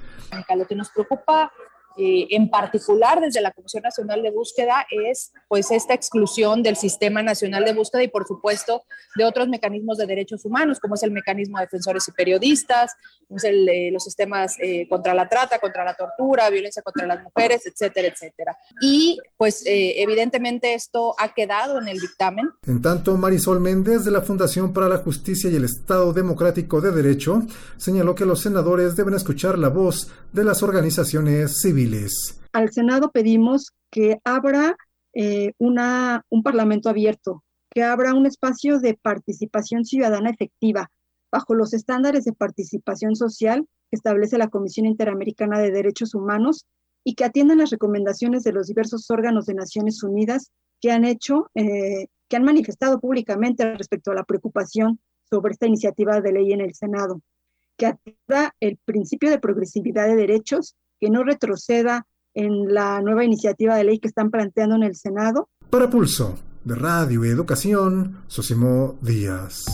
Lo que nos preocupa eh, en particular desde la Comisión Nacional de Búsqueda es pues esta exclusión del Sistema Nacional de Búsqueda y por supuesto de otros mecanismos de derechos humanos como es el mecanismo de defensores y periodistas, es el, eh, los sistemas eh, contra la trata, contra la tortura, violencia contra las mujeres, etcétera, etcétera. Y pues evidentemente esto ha quedado en el dictamen. En tanto, Marisol Méndez de la Fundación para la Justicia y el Estado Democrático de Derecho señaló que los senadores deben escuchar la voz de las organizaciones civiles. Al Senado pedimos que abra eh, una, un parlamento abierto, que abra un espacio de participación ciudadana efectiva bajo los estándares de participación social que establece la Comisión Interamericana de Derechos Humanos y que atiendan las recomendaciones de los diversos órganos de Naciones Unidas que han hecho, eh, que han manifestado públicamente respecto a la preocupación sobre esta iniciativa de ley en el Senado, que atienda el principio de progresividad de derechos que no retroceda en la nueva iniciativa de ley que están planteando en el Senado. Para Pulso, de Radio y Educación, Sosimo Díaz.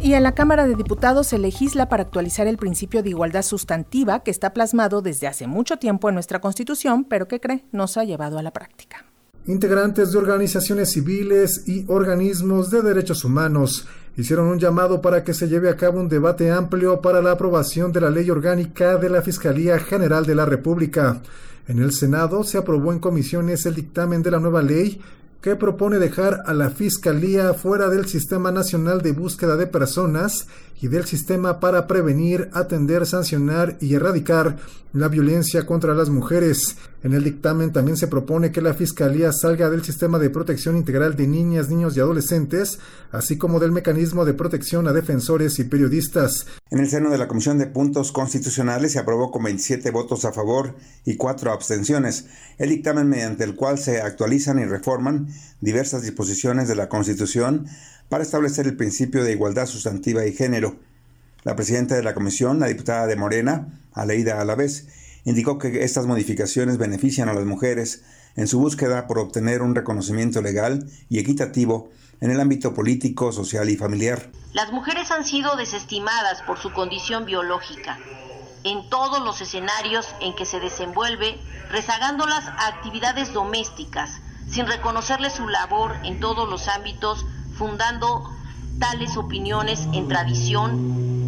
Y en la Cámara de Diputados se legisla para actualizar el principio de igualdad sustantiva que está plasmado desde hace mucho tiempo en nuestra Constitución, pero que cree no se ha llevado a la práctica. Integrantes de organizaciones civiles y organismos de derechos humanos hicieron un llamado para que se lleve a cabo un debate amplio para la aprobación de la ley orgánica de la Fiscalía General de la República. En el Senado se aprobó en comisiones el dictamen de la nueva ley que propone dejar a la Fiscalía fuera del Sistema Nacional de Búsqueda de Personas y del sistema para prevenir, atender, sancionar y erradicar la violencia contra las mujeres. En el dictamen también se propone que la Fiscalía salga del sistema de protección integral de niñas, niños y adolescentes, así como del mecanismo de protección a defensores y periodistas. En el seno de la Comisión de Puntos Constitucionales se aprobó con 27 votos a favor y 4 abstenciones el dictamen mediante el cual se actualizan y reforman diversas disposiciones de la Constitución para establecer el principio de igualdad sustantiva y género. La presidenta de la comisión, la diputada de Morena, Aleida Alavés, indicó que estas modificaciones benefician a las mujeres en su búsqueda por obtener un reconocimiento legal y equitativo en el ámbito político, social y familiar. Las mujeres han sido desestimadas por su condición biológica en todos los escenarios en que se desenvuelve, rezagándolas a actividades domésticas, sin reconocerles su labor en todos los ámbitos fundando tales opiniones en tradición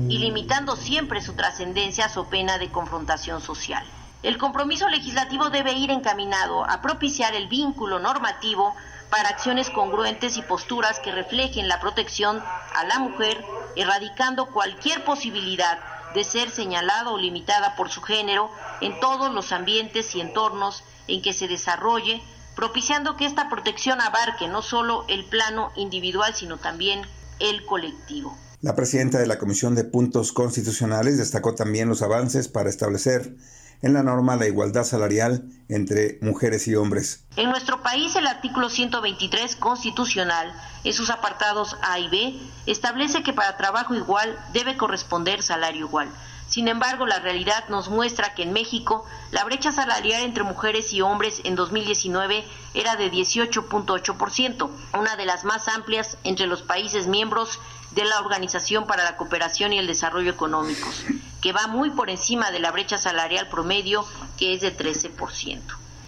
y limitando siempre su trascendencia a pena de confrontación social. El compromiso legislativo debe ir encaminado a propiciar el vínculo normativo para acciones congruentes y posturas que reflejen la protección a la mujer, erradicando cualquier posibilidad de ser señalada o limitada por su género en todos los ambientes y entornos en que se desarrolle propiciando que esta protección abarque no solo el plano individual, sino también el colectivo. La presidenta de la Comisión de Puntos Constitucionales destacó también los avances para establecer en la norma la igualdad salarial entre mujeres y hombres. En nuestro país el artículo 123 constitucional, en sus apartados A y B, establece que para trabajo igual debe corresponder salario igual. Sin embargo, la realidad nos muestra que en México la brecha salarial entre mujeres y hombres en 2019 era de 18.8%, una de las más amplias entre los países miembros de la Organización para la Cooperación y el Desarrollo Económicos, que va muy por encima de la brecha salarial promedio, que es de 13%.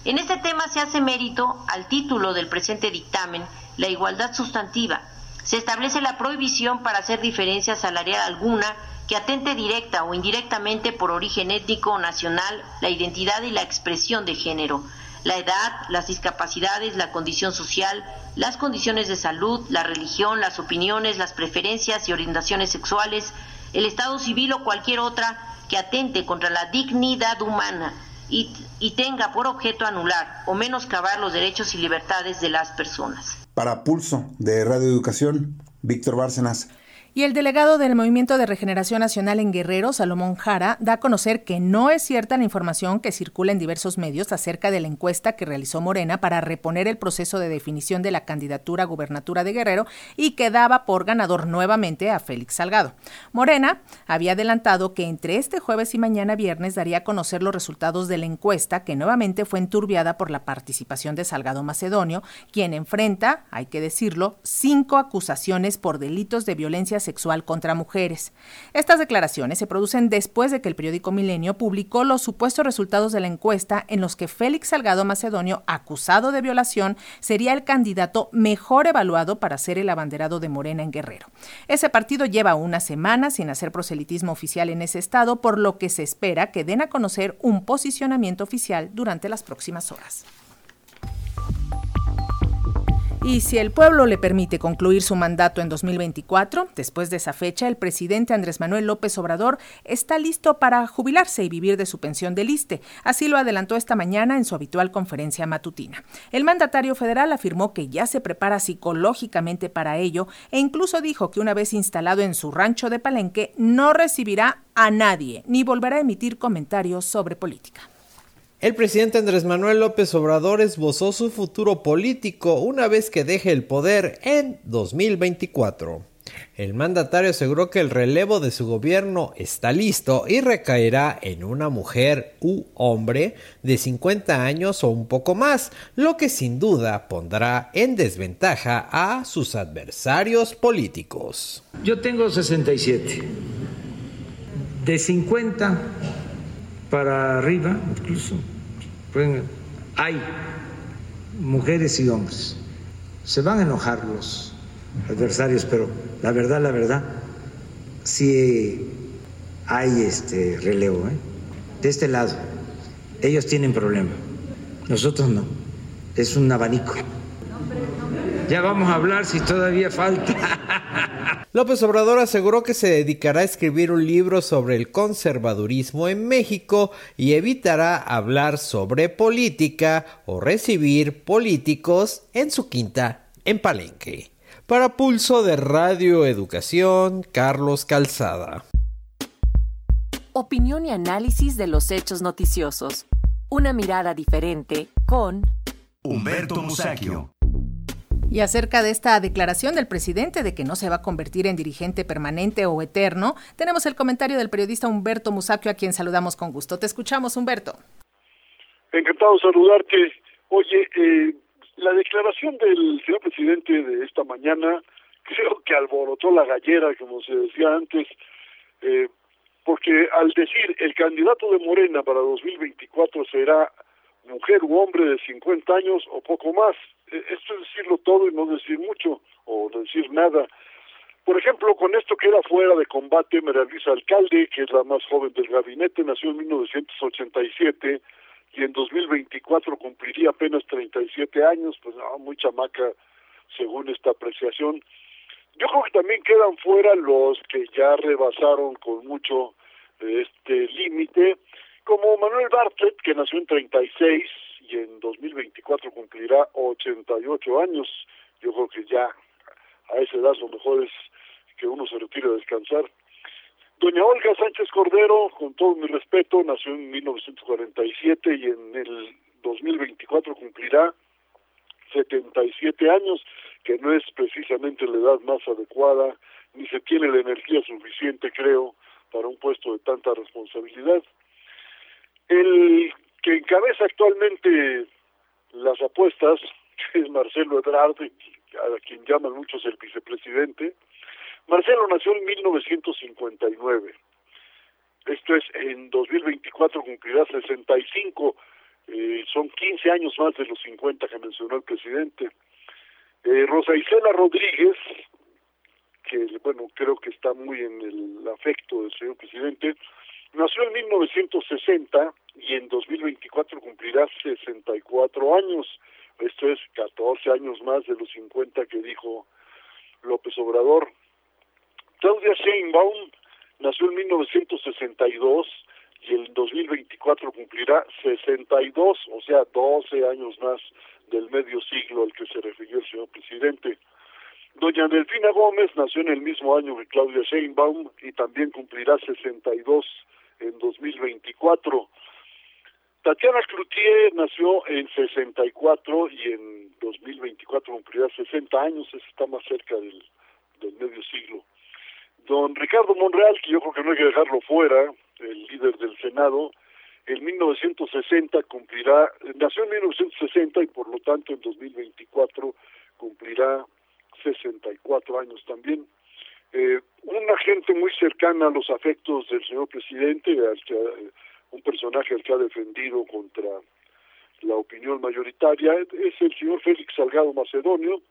En este tema se hace mérito al título del presente dictamen, la igualdad sustantiva. Se establece la prohibición para hacer diferencia salarial alguna que atente directa o indirectamente por origen étnico o nacional, la identidad y la expresión de género, la edad, las discapacidades, la condición social, las condiciones de salud, la religión, las opiniones, las preferencias y orientaciones sexuales, el estado civil o cualquier otra que atente contra la dignidad humana y, y tenga por objeto anular o menoscabar los derechos y libertades de las personas. Para Pulso de Radio Educación, Víctor Bárcenas. Y el delegado del Movimiento de Regeneración Nacional en Guerrero, Salomón Jara, da a conocer que no es cierta la información que circula en diversos medios acerca de la encuesta que realizó Morena para reponer el proceso de definición de la candidatura a gubernatura de Guerrero y que daba por ganador nuevamente a Félix Salgado. Morena había adelantado que entre este jueves y mañana viernes daría a conocer los resultados de la encuesta que nuevamente fue enturbiada por la participación de Salgado Macedonio, quien enfrenta, hay que decirlo, cinco acusaciones por delitos de violencia sexual contra mujeres. Estas declaraciones se producen después de que el periódico Milenio publicó los supuestos resultados de la encuesta en los que Félix Salgado Macedonio, acusado de violación, sería el candidato mejor evaluado para ser el abanderado de Morena en Guerrero. Ese partido lleva una semana sin hacer proselitismo oficial en ese estado, por lo que se espera que den a conocer un posicionamiento oficial durante las próximas horas. Y si el pueblo le permite concluir su mandato en 2024, después de esa fecha, el presidente Andrés Manuel López Obrador está listo para jubilarse y vivir de su pensión de liste. Así lo adelantó esta mañana en su habitual conferencia matutina. El mandatario federal afirmó que ya se prepara psicológicamente para ello e incluso dijo que una vez instalado en su rancho de Palenque no recibirá a nadie ni volverá a emitir comentarios sobre política. El presidente Andrés Manuel López Obrador esbozó su futuro político una vez que deje el poder en 2024. El mandatario aseguró que el relevo de su gobierno está listo y recaerá en una mujer u hombre de 50 años o un poco más, lo que sin duda pondrá en desventaja a sus adversarios políticos. Yo tengo 67. De 50 para arriba, incluso, hay mujeres y hombres. Se van a enojar los adversarios, pero la verdad, la verdad, sí hay este relevo. ¿eh? De este lado, ellos tienen problema, nosotros no. Es un abanico. Ya vamos a hablar si todavía falta. López Obrador aseguró que se dedicará a escribir un libro sobre el conservadurismo en México y evitará hablar sobre política o recibir políticos en su quinta en Palenque. Para Pulso de Radio Educación, Carlos Calzada. Opinión y análisis de los hechos noticiosos. Una mirada diferente con Humberto Musacchio. Y acerca de esta declaración del presidente de que no se va a convertir en dirigente permanente o eterno, tenemos el comentario del periodista Humberto Musacchio, a quien saludamos con gusto. Te escuchamos, Humberto. Encantado de saludarte. Oye, eh, la declaración del señor presidente de esta mañana creo que alborotó la gallera, como se decía antes, eh, porque al decir el candidato de Morena para 2024 será mujer u hombre de 50 años o poco más. E, esto es decirlo todo y no decir mucho o decir nada. Por ejemplo, con esto que era fuera de combate, María Luisa Alcalde, que es la más joven del gabinete, nació en 1987 y en 2024 cumpliría apenas 37 años, pues no, muy chamaca según esta apreciación. Yo creo que también quedan fuera los que ya rebasaron con mucho este límite, como Manuel Bartlett, que nació en 36 y en 2024 cumplirá 88 años. Yo creo que ya a esa edad lo mejor es que uno se retire a descansar. Doña Olga Sánchez Cordero, con todo mi respeto, nació en 1947 y en el 2024 cumplirá 77 años, que no es precisamente la edad más adecuada, ni se tiene la energía suficiente, creo, para un puesto de tanta responsabilidad. El que encabeza actualmente las apuestas, es Marcelo Ebrard, a quien llaman muchos el vicepresidente, Marcelo nació en 1959. Esto es, en 2024 cumplirá 65, eh, son 15 años más de los 50 que mencionó el presidente. Eh, Rosa Isela Rodríguez, que bueno, creo que está muy en el afecto del señor presidente, nació en 1960 y en 2024 cumplirá 64 años. Esto es 14 años más de los 50 que dijo López Obrador. Claudia Sheinbaum nació en 1962 y en 2024 cumplirá 62, o sea, 12 años más del medio siglo al que se refirió el señor presidente. Doña Delfina Gómez nació en el mismo año que Claudia Sheinbaum y también cumplirá 62 en 2024. Tatiana Cloutier nació en 64 y en 2024 cumplirá 60 años, está más cerca del, medio siglo. Don Ricardo Monreal, que yo creo que no hay que dejarlo fuera, el líder del Senado, en 1960 cumplirá, nació en 1960 y por lo tanto en 2024 cumplirá 64 años también. Eh, una gente muy cercana a los afectos del señor presidente, al que, un personaje al que ha defendido contra la opinión mayoritaria, es el señor Félix Salgado Macedonio,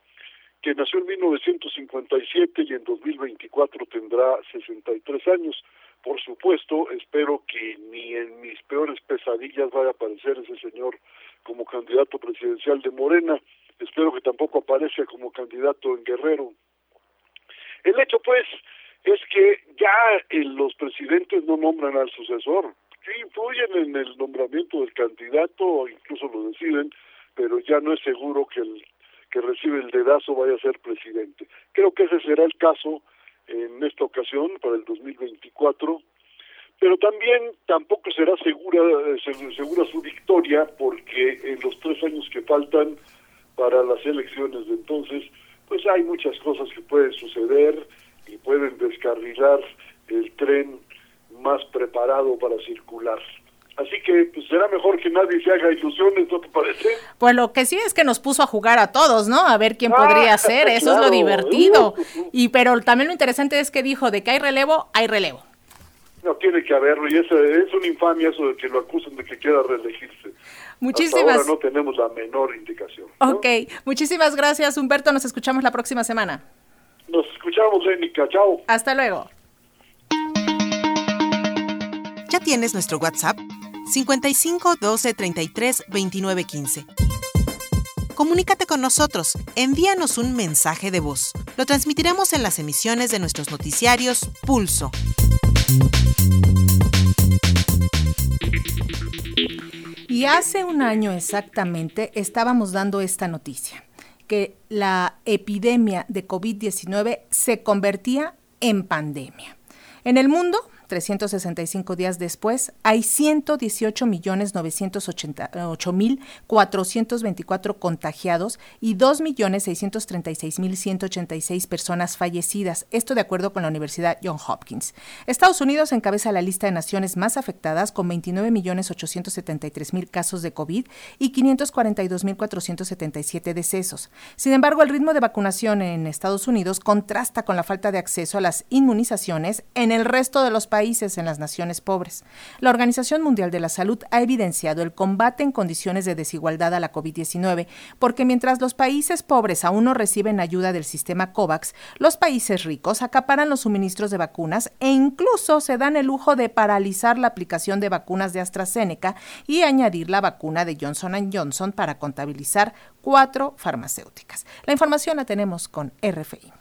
que nació en 1957 y en 2024 tendrá 63 años. Por supuesto, espero que ni en mis peores pesadillas vaya a aparecer ese señor como candidato presidencial de Morena. Espero que tampoco aparezca como candidato en Guerrero. El hecho, pues, es que ya los presidentes no nombran al sucesor. Sí influyen en el nombramiento del candidato, o incluso lo deciden, pero ya no es seguro que el que recibe el dedazo vaya a ser presidente. Creo que ese será el caso en esta ocasión para el 2024, pero también tampoco será segura segura su victoria porque en los tres años que faltan para las elecciones de entonces, pues hay muchas cosas que pueden suceder y pueden descarrilar el tren más preparado para circular. Así que pues, será mejor que nadie se haga ilusiones, ¿no te parece? Pues lo que sí es que nos puso a jugar a todos, ¿no? A ver quién podría ah, ser, eso es lo divertido. Y pero también lo interesante es que dijo de que hay relevo, hay relevo. No, tiene que haberlo y es, es una infamia eso de que lo acusen de que quiera reelegirse. Muchísimas. ahora no tenemos la menor indicación. Ok, muchísimas gracias Humberto, nos escuchamos la próxima semana. Nos escuchamos, Énica, chao. Hasta luego. ¿Ya tienes nuestro WhatsApp? 55 12 33 29 15. Comunícate con nosotros, envíanos un mensaje de voz. Lo transmitiremos en las emisiones de nuestros noticiarios Pulso. Y hace un año exactamente estábamos dando esta noticia, que la epidemia de COVID-19 se convertía en pandemia. En el mundo, 365 días después, hay 118.988.424 contagiados y 2.636.186 personas fallecidas, esto de acuerdo con la Universidad John Hopkins. Estados Unidos encabeza la lista de naciones más afectadas con 29.873.000 casos de COVID y 542.477 decesos. Sin embargo, el ritmo de vacunación en Estados Unidos contrasta con la falta de acceso a las inmunizaciones en el resto de los países países en las naciones pobres. La Organización Mundial de la Salud ha evidenciado el combate en condiciones de desigualdad a la COVID-19, porque mientras los países pobres aún no reciben ayuda del sistema COVAX, los países ricos acaparan los suministros de vacunas e incluso se dan el lujo de paralizar la aplicación de vacunas de AstraZeneca y añadir la vacuna de Johnson Johnson para contabilizar cuatro farmacéuticas. La información la tenemos con RFI.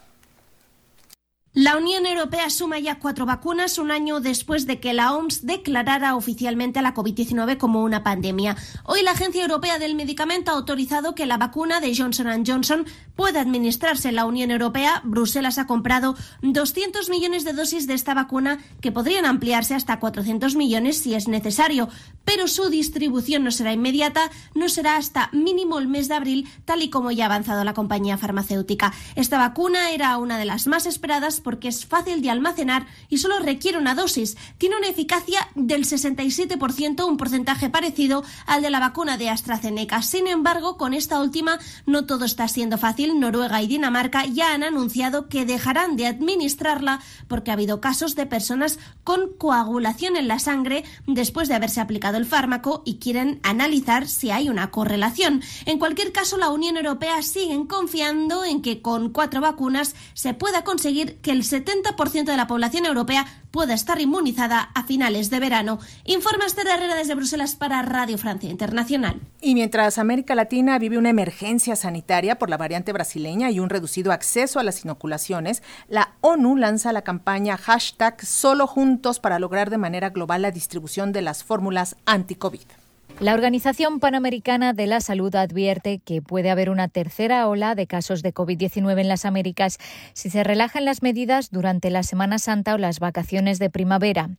La Unión Europea suma ya cuatro vacunas un año después de que la OMS declarara oficialmente a la COVID-19 como una pandemia. Hoy la Agencia Europea del Medicamento ha autorizado que la vacuna de Johnson Johnson pueda administrarse en la Unión Europea. Bruselas ha comprado 200 millones de dosis de esta vacuna que podrían ampliarse hasta 400 millones si es necesario, pero su distribución no será inmediata, no será hasta mínimo el mes de abril, tal y como ya ha avanzado la compañía farmacéutica. Esta vacuna era una de las más esperadas porque es fácil de almacenar y solo requiere una dosis. Tiene una eficacia del 67%, un porcentaje parecido al de la vacuna de AstraZeneca. Sin embargo, con esta última no todo está siendo fácil. Noruega y Dinamarca ya han anunciado que dejarán de administrarla porque ha habido casos de personas con coagulación en la sangre después de haberse aplicado el fármaco y quieren analizar si hay una correlación. En cualquier caso, la Unión Europea sigue confiando en que con cuatro vacunas se pueda conseguir el 70% de la población europea pueda estar inmunizada a finales de verano. Informa Esther Herrera desde Bruselas para Radio Francia Internacional. Y mientras América Latina vive una emergencia sanitaria por la variante brasileña y un reducido acceso a las inoculaciones, la ONU lanza la campaña hashtag Solo Juntos para lograr de manera global la distribución de las fórmulas anti-COVID. La Organización Panamericana de la Salud advierte que puede haber una tercera ola de casos de COVID-19 en las Américas si se relajan las medidas durante la Semana Santa o las vacaciones de primavera.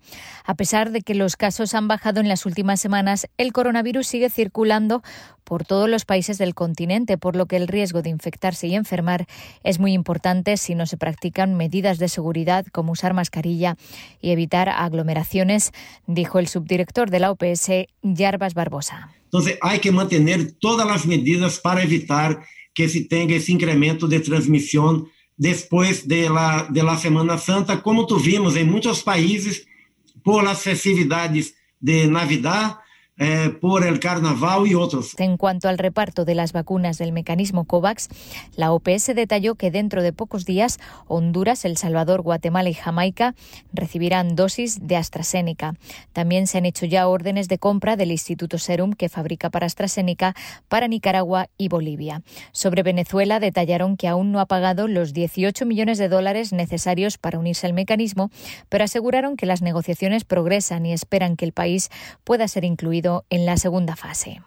A pesar de que los casos han bajado en las últimas semanas, el coronavirus sigue circulando por todos los países del continente, por lo que el riesgo de infectarse y enfermar es muy importante si no se practican medidas de seguridad como usar mascarilla y evitar aglomeraciones, dijo el subdirector de la OPS, Yarbas Barbosa. Entonces hay que mantener todas las medidas para evitar que se tenga ese incremento de transmisión después de de Semana Santa, como tuvimos en muchos países por las festividades de Navidad, eh, por el carnaval y otros. En cuanto al reparto de las vacunas del mecanismo COVAX, la OPS detalló que dentro de pocos días Honduras, El Salvador, Guatemala y Jamaica recibirán dosis de AstraZeneca. También se han hecho ya órdenes de compra del Instituto Serum que fabrica para AstraZeneca para Nicaragua y Bolivia. Sobre Venezuela detallaron que aún no ha pagado los 18 millones de dólares necesarios para unirse al mecanismo, pero aseguraron que las negociaciones progresan y esperan que el país pueda ser incluido en la segunda fase.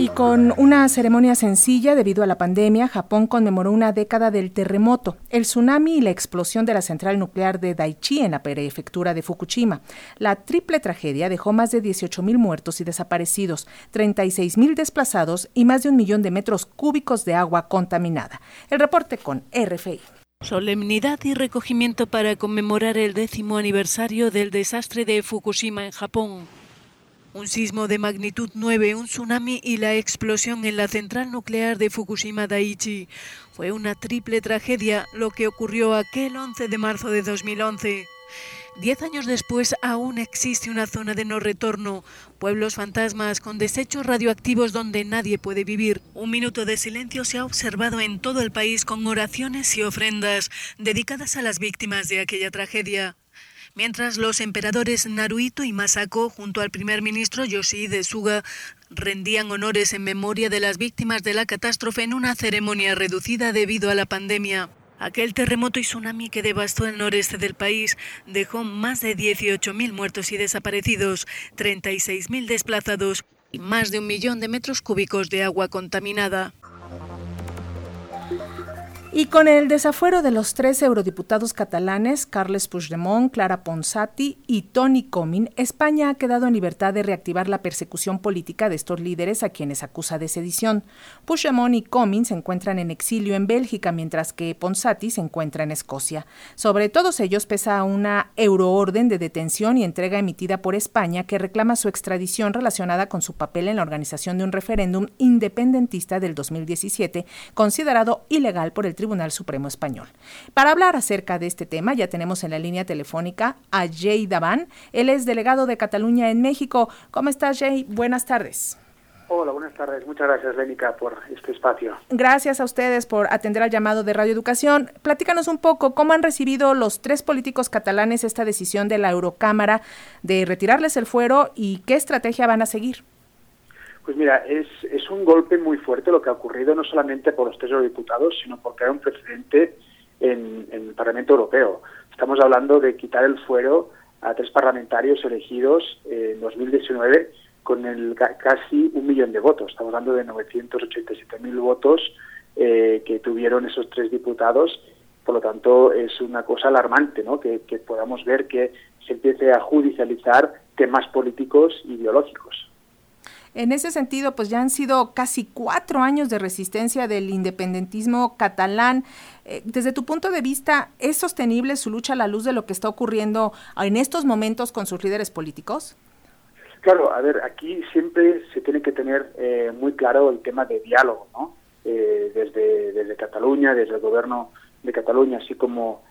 Y con una ceremonia sencilla debido a la pandemia, Japón conmemoró una década del terremoto, el tsunami y la explosión de la central nuclear de Daiichi en la prefectura de Fukushima. La triple tragedia dejó más de 18.000 muertos y desaparecidos, 36.000 desplazados y más de un millón de metros cúbicos de agua contaminada. El reporte con RFI. Solemnidad y recogimiento para conmemorar el décimo aniversario del desastre de Fukushima en Japón. Un sismo de magnitud 9, un tsunami y la explosión en la central nuclear de Fukushima Daiichi. Fue una triple tragedia lo que ocurrió aquel 11 de marzo de 2011. Diez años después aún existe una zona de no retorno, pueblos fantasmas con desechos radioactivos donde nadie puede vivir. Un minuto de silencio se ha observado en todo el país con oraciones y ofrendas dedicadas a las víctimas de aquella tragedia mientras los emperadores Naruhito y Masako, junto al primer ministro Yoshihide Suga, rendían honores en memoria de las víctimas de la catástrofe en una ceremonia reducida debido a la pandemia. Aquel terremoto y tsunami que devastó el noreste del país dejó más de 18.000 muertos y desaparecidos, 36.000 desplazados y más de un millón de metros cúbicos de agua contaminada. Y con el desafuero de los tres eurodiputados catalanes, Carles Puigdemont, Clara Ponsati y Tony Comín, España ha quedado en libertad de reactivar la persecución política de estos líderes a quienes acusa de sedición. Puigdemont y Comín se encuentran en exilio en Bélgica, mientras que Ponsati se encuentra en Escocia. Sobre todos ellos pesa una euroorden de detención y entrega emitida por España que reclama su extradición relacionada con su papel en la organización de un referéndum independentista del 2017, considerado ilegal por el Tribunal Supremo Español. Para hablar acerca de este tema, ya tenemos en la línea telefónica a Jay Daván. Él es delegado de Cataluña en México. ¿Cómo estás, Jay? Buenas tardes. Hola, buenas tardes. Muchas gracias, Lénica, por este espacio. Gracias a ustedes por atender al llamado de Radio Educación. Platícanos un poco cómo han recibido los tres políticos catalanes esta decisión de la Eurocámara de retirarles el fuero y qué estrategia van a seguir. Pues mira, es, es un golpe muy fuerte lo que ha ocurrido, no solamente por los tres diputados, sino porque hay un precedente en, el Parlamento Europeo. Estamos hablando de quitar el fuero a tres parlamentarios elegidos en 2019 con el casi un millón de votos. Estamos hablando de 987.000 votos eh, que tuvieron esos tres diputados. Por lo tanto, es una cosa alarmante ¿no? que, que podamos ver que se empiece a judicializar temas políticos y ideológicos. En ese sentido, pues ya han sido casi cuatro años de resistencia del independentismo catalán. Eh, desde tu punto de vista, ¿es sostenible su lucha a la luz de lo que está ocurriendo en estos momentos con sus líderes políticos? Claro, a ver, aquí siempre se tiene que tener eh, muy claro el tema de diálogo, ¿no? Eh, desde, desde Cataluña, desde el gobierno de Cataluña, así como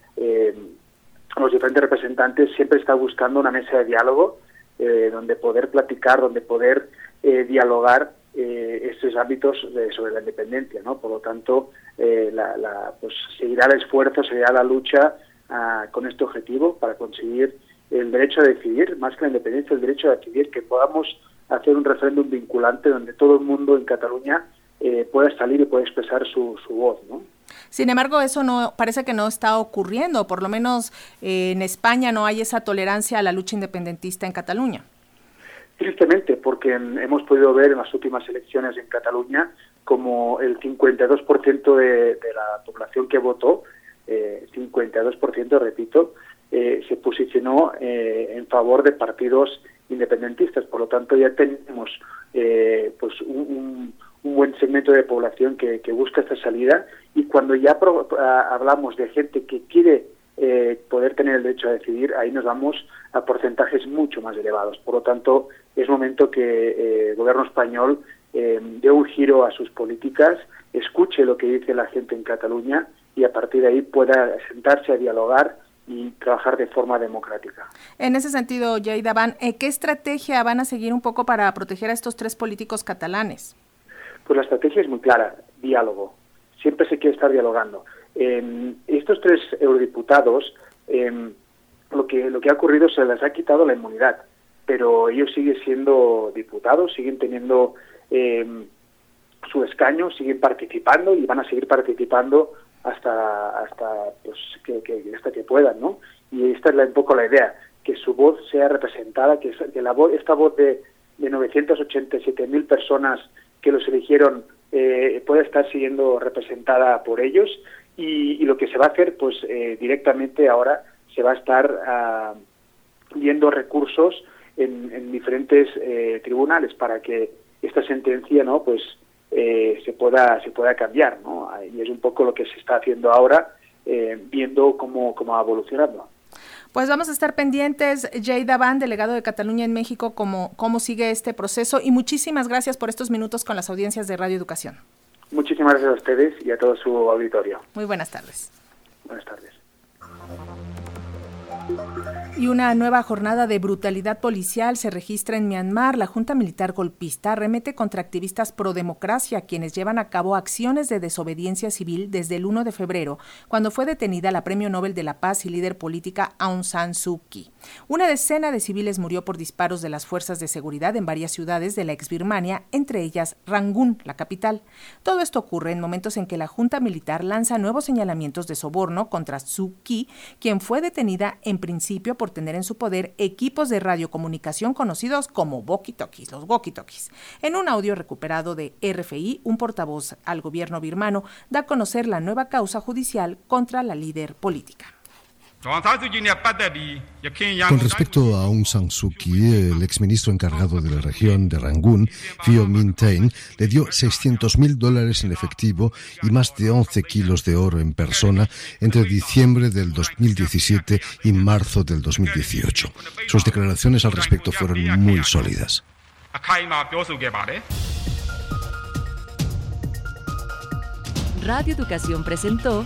los diferentes representantes, siempre está buscando una mesa de diálogo donde poder platicar, donde poder eh, dialogar eh, estos ámbitos sobre la independencia, ¿no? Por lo tanto, eh, la, pues seguirá el esfuerzo, seguirá la lucha ah, con este objetivo para conseguir el derecho a decidir, más que la independencia, el derecho a decidir, que podamos hacer un referéndum vinculante donde todo el mundo en Cataluña pueda salir y pueda expresar su, su voz, ¿no? Sin embargo, eso no parece que no está ocurriendo, por lo menos en España no hay esa tolerancia a la lucha independentista en Cataluña. Tristemente, porque hemos podido ver en las últimas elecciones en Cataluña como el 52% de, de la población que votó, eh, 52%, repito, eh, se posicionó eh, en favor de partidos independentistas. Por lo tanto, ya tenemos eh, pues un, un, buen segmento de población que, que busca esta salida y cuando ya hablamos de gente que quiere eh, poder tener el derecho a decidir, ahí nos vamos a porcentajes mucho más elevados. Por lo tanto, es momento que eh, el gobierno español eh, dé un giro a sus políticas, escuche lo que dice la gente en Cataluña y a partir de ahí pueda sentarse a dialogar y trabajar de forma democrática. En ese sentido, Yaida Van, ¿qué estrategia van a seguir un poco para proteger a estos tres políticos catalanes? Pues la estrategia es muy clara, diálogo. Siempre se quiere estar dialogando. Eh, estos tres eurodiputados, eh, lo, que, lo que ha ocurrido se les ha quitado la inmunidad, pero ellos siguen siendo diputados, siguen teniendo eh, su escaño, siguen participando y van a seguir participando hasta hasta pues que, que hasta que puedan, ¿no? Y esta es la, un poco la idea, que su voz sea representada, que, que la voz, esta voz de, de 987.000 personas que los eligieron eh, pueda estar siendo representada por ellos y, y, lo que se va a hacer, pues eh, directamente ahora se va a estar uh, viendo recursos en, en diferentes eh, tribunales para que esta sentencia, ¿no? Pues eh, se pueda se pueda cambiar, ¿no? Y es un poco lo que se está haciendo ahora, eh, viendo cómo cómo va evolucionando. Pues vamos a estar pendientes, Jay Davan, delegado de Cataluña en México, cómo, cómo sigue este proceso y muchísimas gracias por estos minutos con las audiencias de Radio Educación. Muchísimas gracias a ustedes y a todo su auditorio. Muy buenas tardes. Buenas tardes. Y una nueva jornada de brutalidad policial se registra en Myanmar. La Junta Militar Golpista remete contra activistas pro democracia, quienes llevan a cabo acciones de desobediencia civil desde el 1 de febrero, cuando fue detenida la Premio Nobel de la Paz y líder política Aung San Suu Kyi. Una decena de civiles murió por disparos de las fuerzas de seguridad en varias ciudades de la ex Birmania, entre ellas Rangún, la capital. Todo esto ocurre en momentos en que la Junta Militar lanza nuevos señalamientos de soborno contra Suu Kyi, quien fue detenida en principio por tener en su poder equipos de radiocomunicación conocidos como walkie-talkies, los walkie-talkies. En un audio recuperado de RFI, un portavoz al gobierno birmano da a conocer la nueva causa judicial contra la líder política. Con respecto a Aung San Suu Kyi, el exministro encargado de la región de Rangún, Phio Minh Thein, le dio 600 mil dólares en efectivo y más de 11 kilos de oro en persona entre diciembre del 2017 y marzo del 2018. Sus declaraciones al respecto fueron muy sólidas. Radio Educación presentó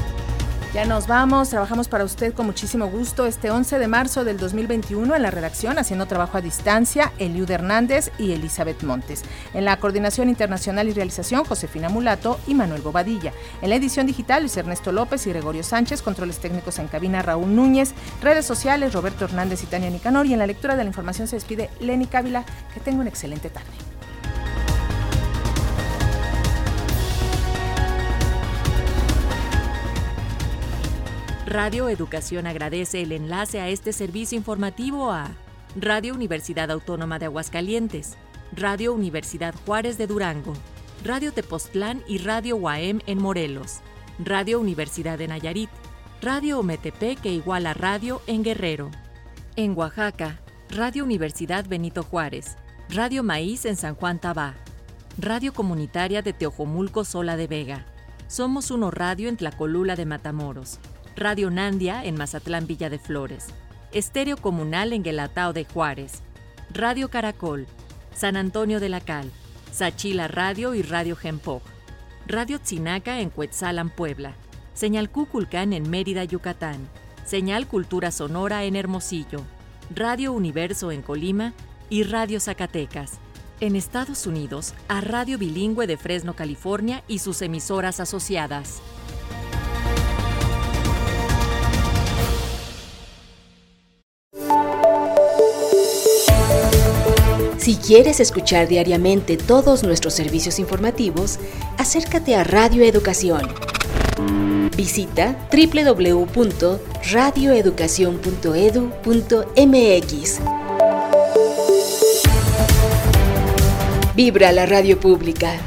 Ya nos vamos, trabajamos para usted con muchísimo gusto este 11 de marzo del 2021 en la redacción, haciendo trabajo a distancia, Eliud Hernández y Elizabeth Montes. En la coordinación internacional y realización, Josefina Mulato y Manuel Bobadilla. En la edición digital, Luis Ernesto López y Gregorio Sánchez, controles técnicos en cabina, Raúl Núñez, redes sociales, Roberto Hernández y Tania Nicanor. Y en la lectura de la información se despide Lenny Cávila. Que tenga una excelente tarde. Radio Educación agradece el enlace a este servicio informativo a Radio Universidad Autónoma de Aguascalientes, Radio Universidad Juárez de Durango, Radio Tepoztlán y Radio UAM en Morelos, Radio Universidad de Nayarit, Radio Ometepec que igual a Radio en Guerrero. En Oaxaca, Radio Universidad Benito Juárez, Radio Maíz en San Juan Tabá, Radio Comunitaria de Teojomulco Sola de Vega. Somos uno radio en Tlacolula de Matamoros. Radio Nandia en Mazatlán Villa de Flores, Estéreo Comunal en Guelatao de Juárez, Radio Caracol, San Antonio de la Cal, Sachila Radio y Radio Gempoj, Radio Tzinaca en Cuetzalan, Puebla, Señal Cuculcán en Mérida, Yucatán, Señal Cultura Sonora en Hermosillo, Radio Universo en Colima y Radio Zacatecas. En Estados Unidos, a Radio Bilingüe de Fresno, California y sus emisoras asociadas. Si quieres escuchar diariamente todos nuestros servicios informativos, acércate a Radio Educación. Visita www.radioeducacion.edu.mx. Vibra la radio pública.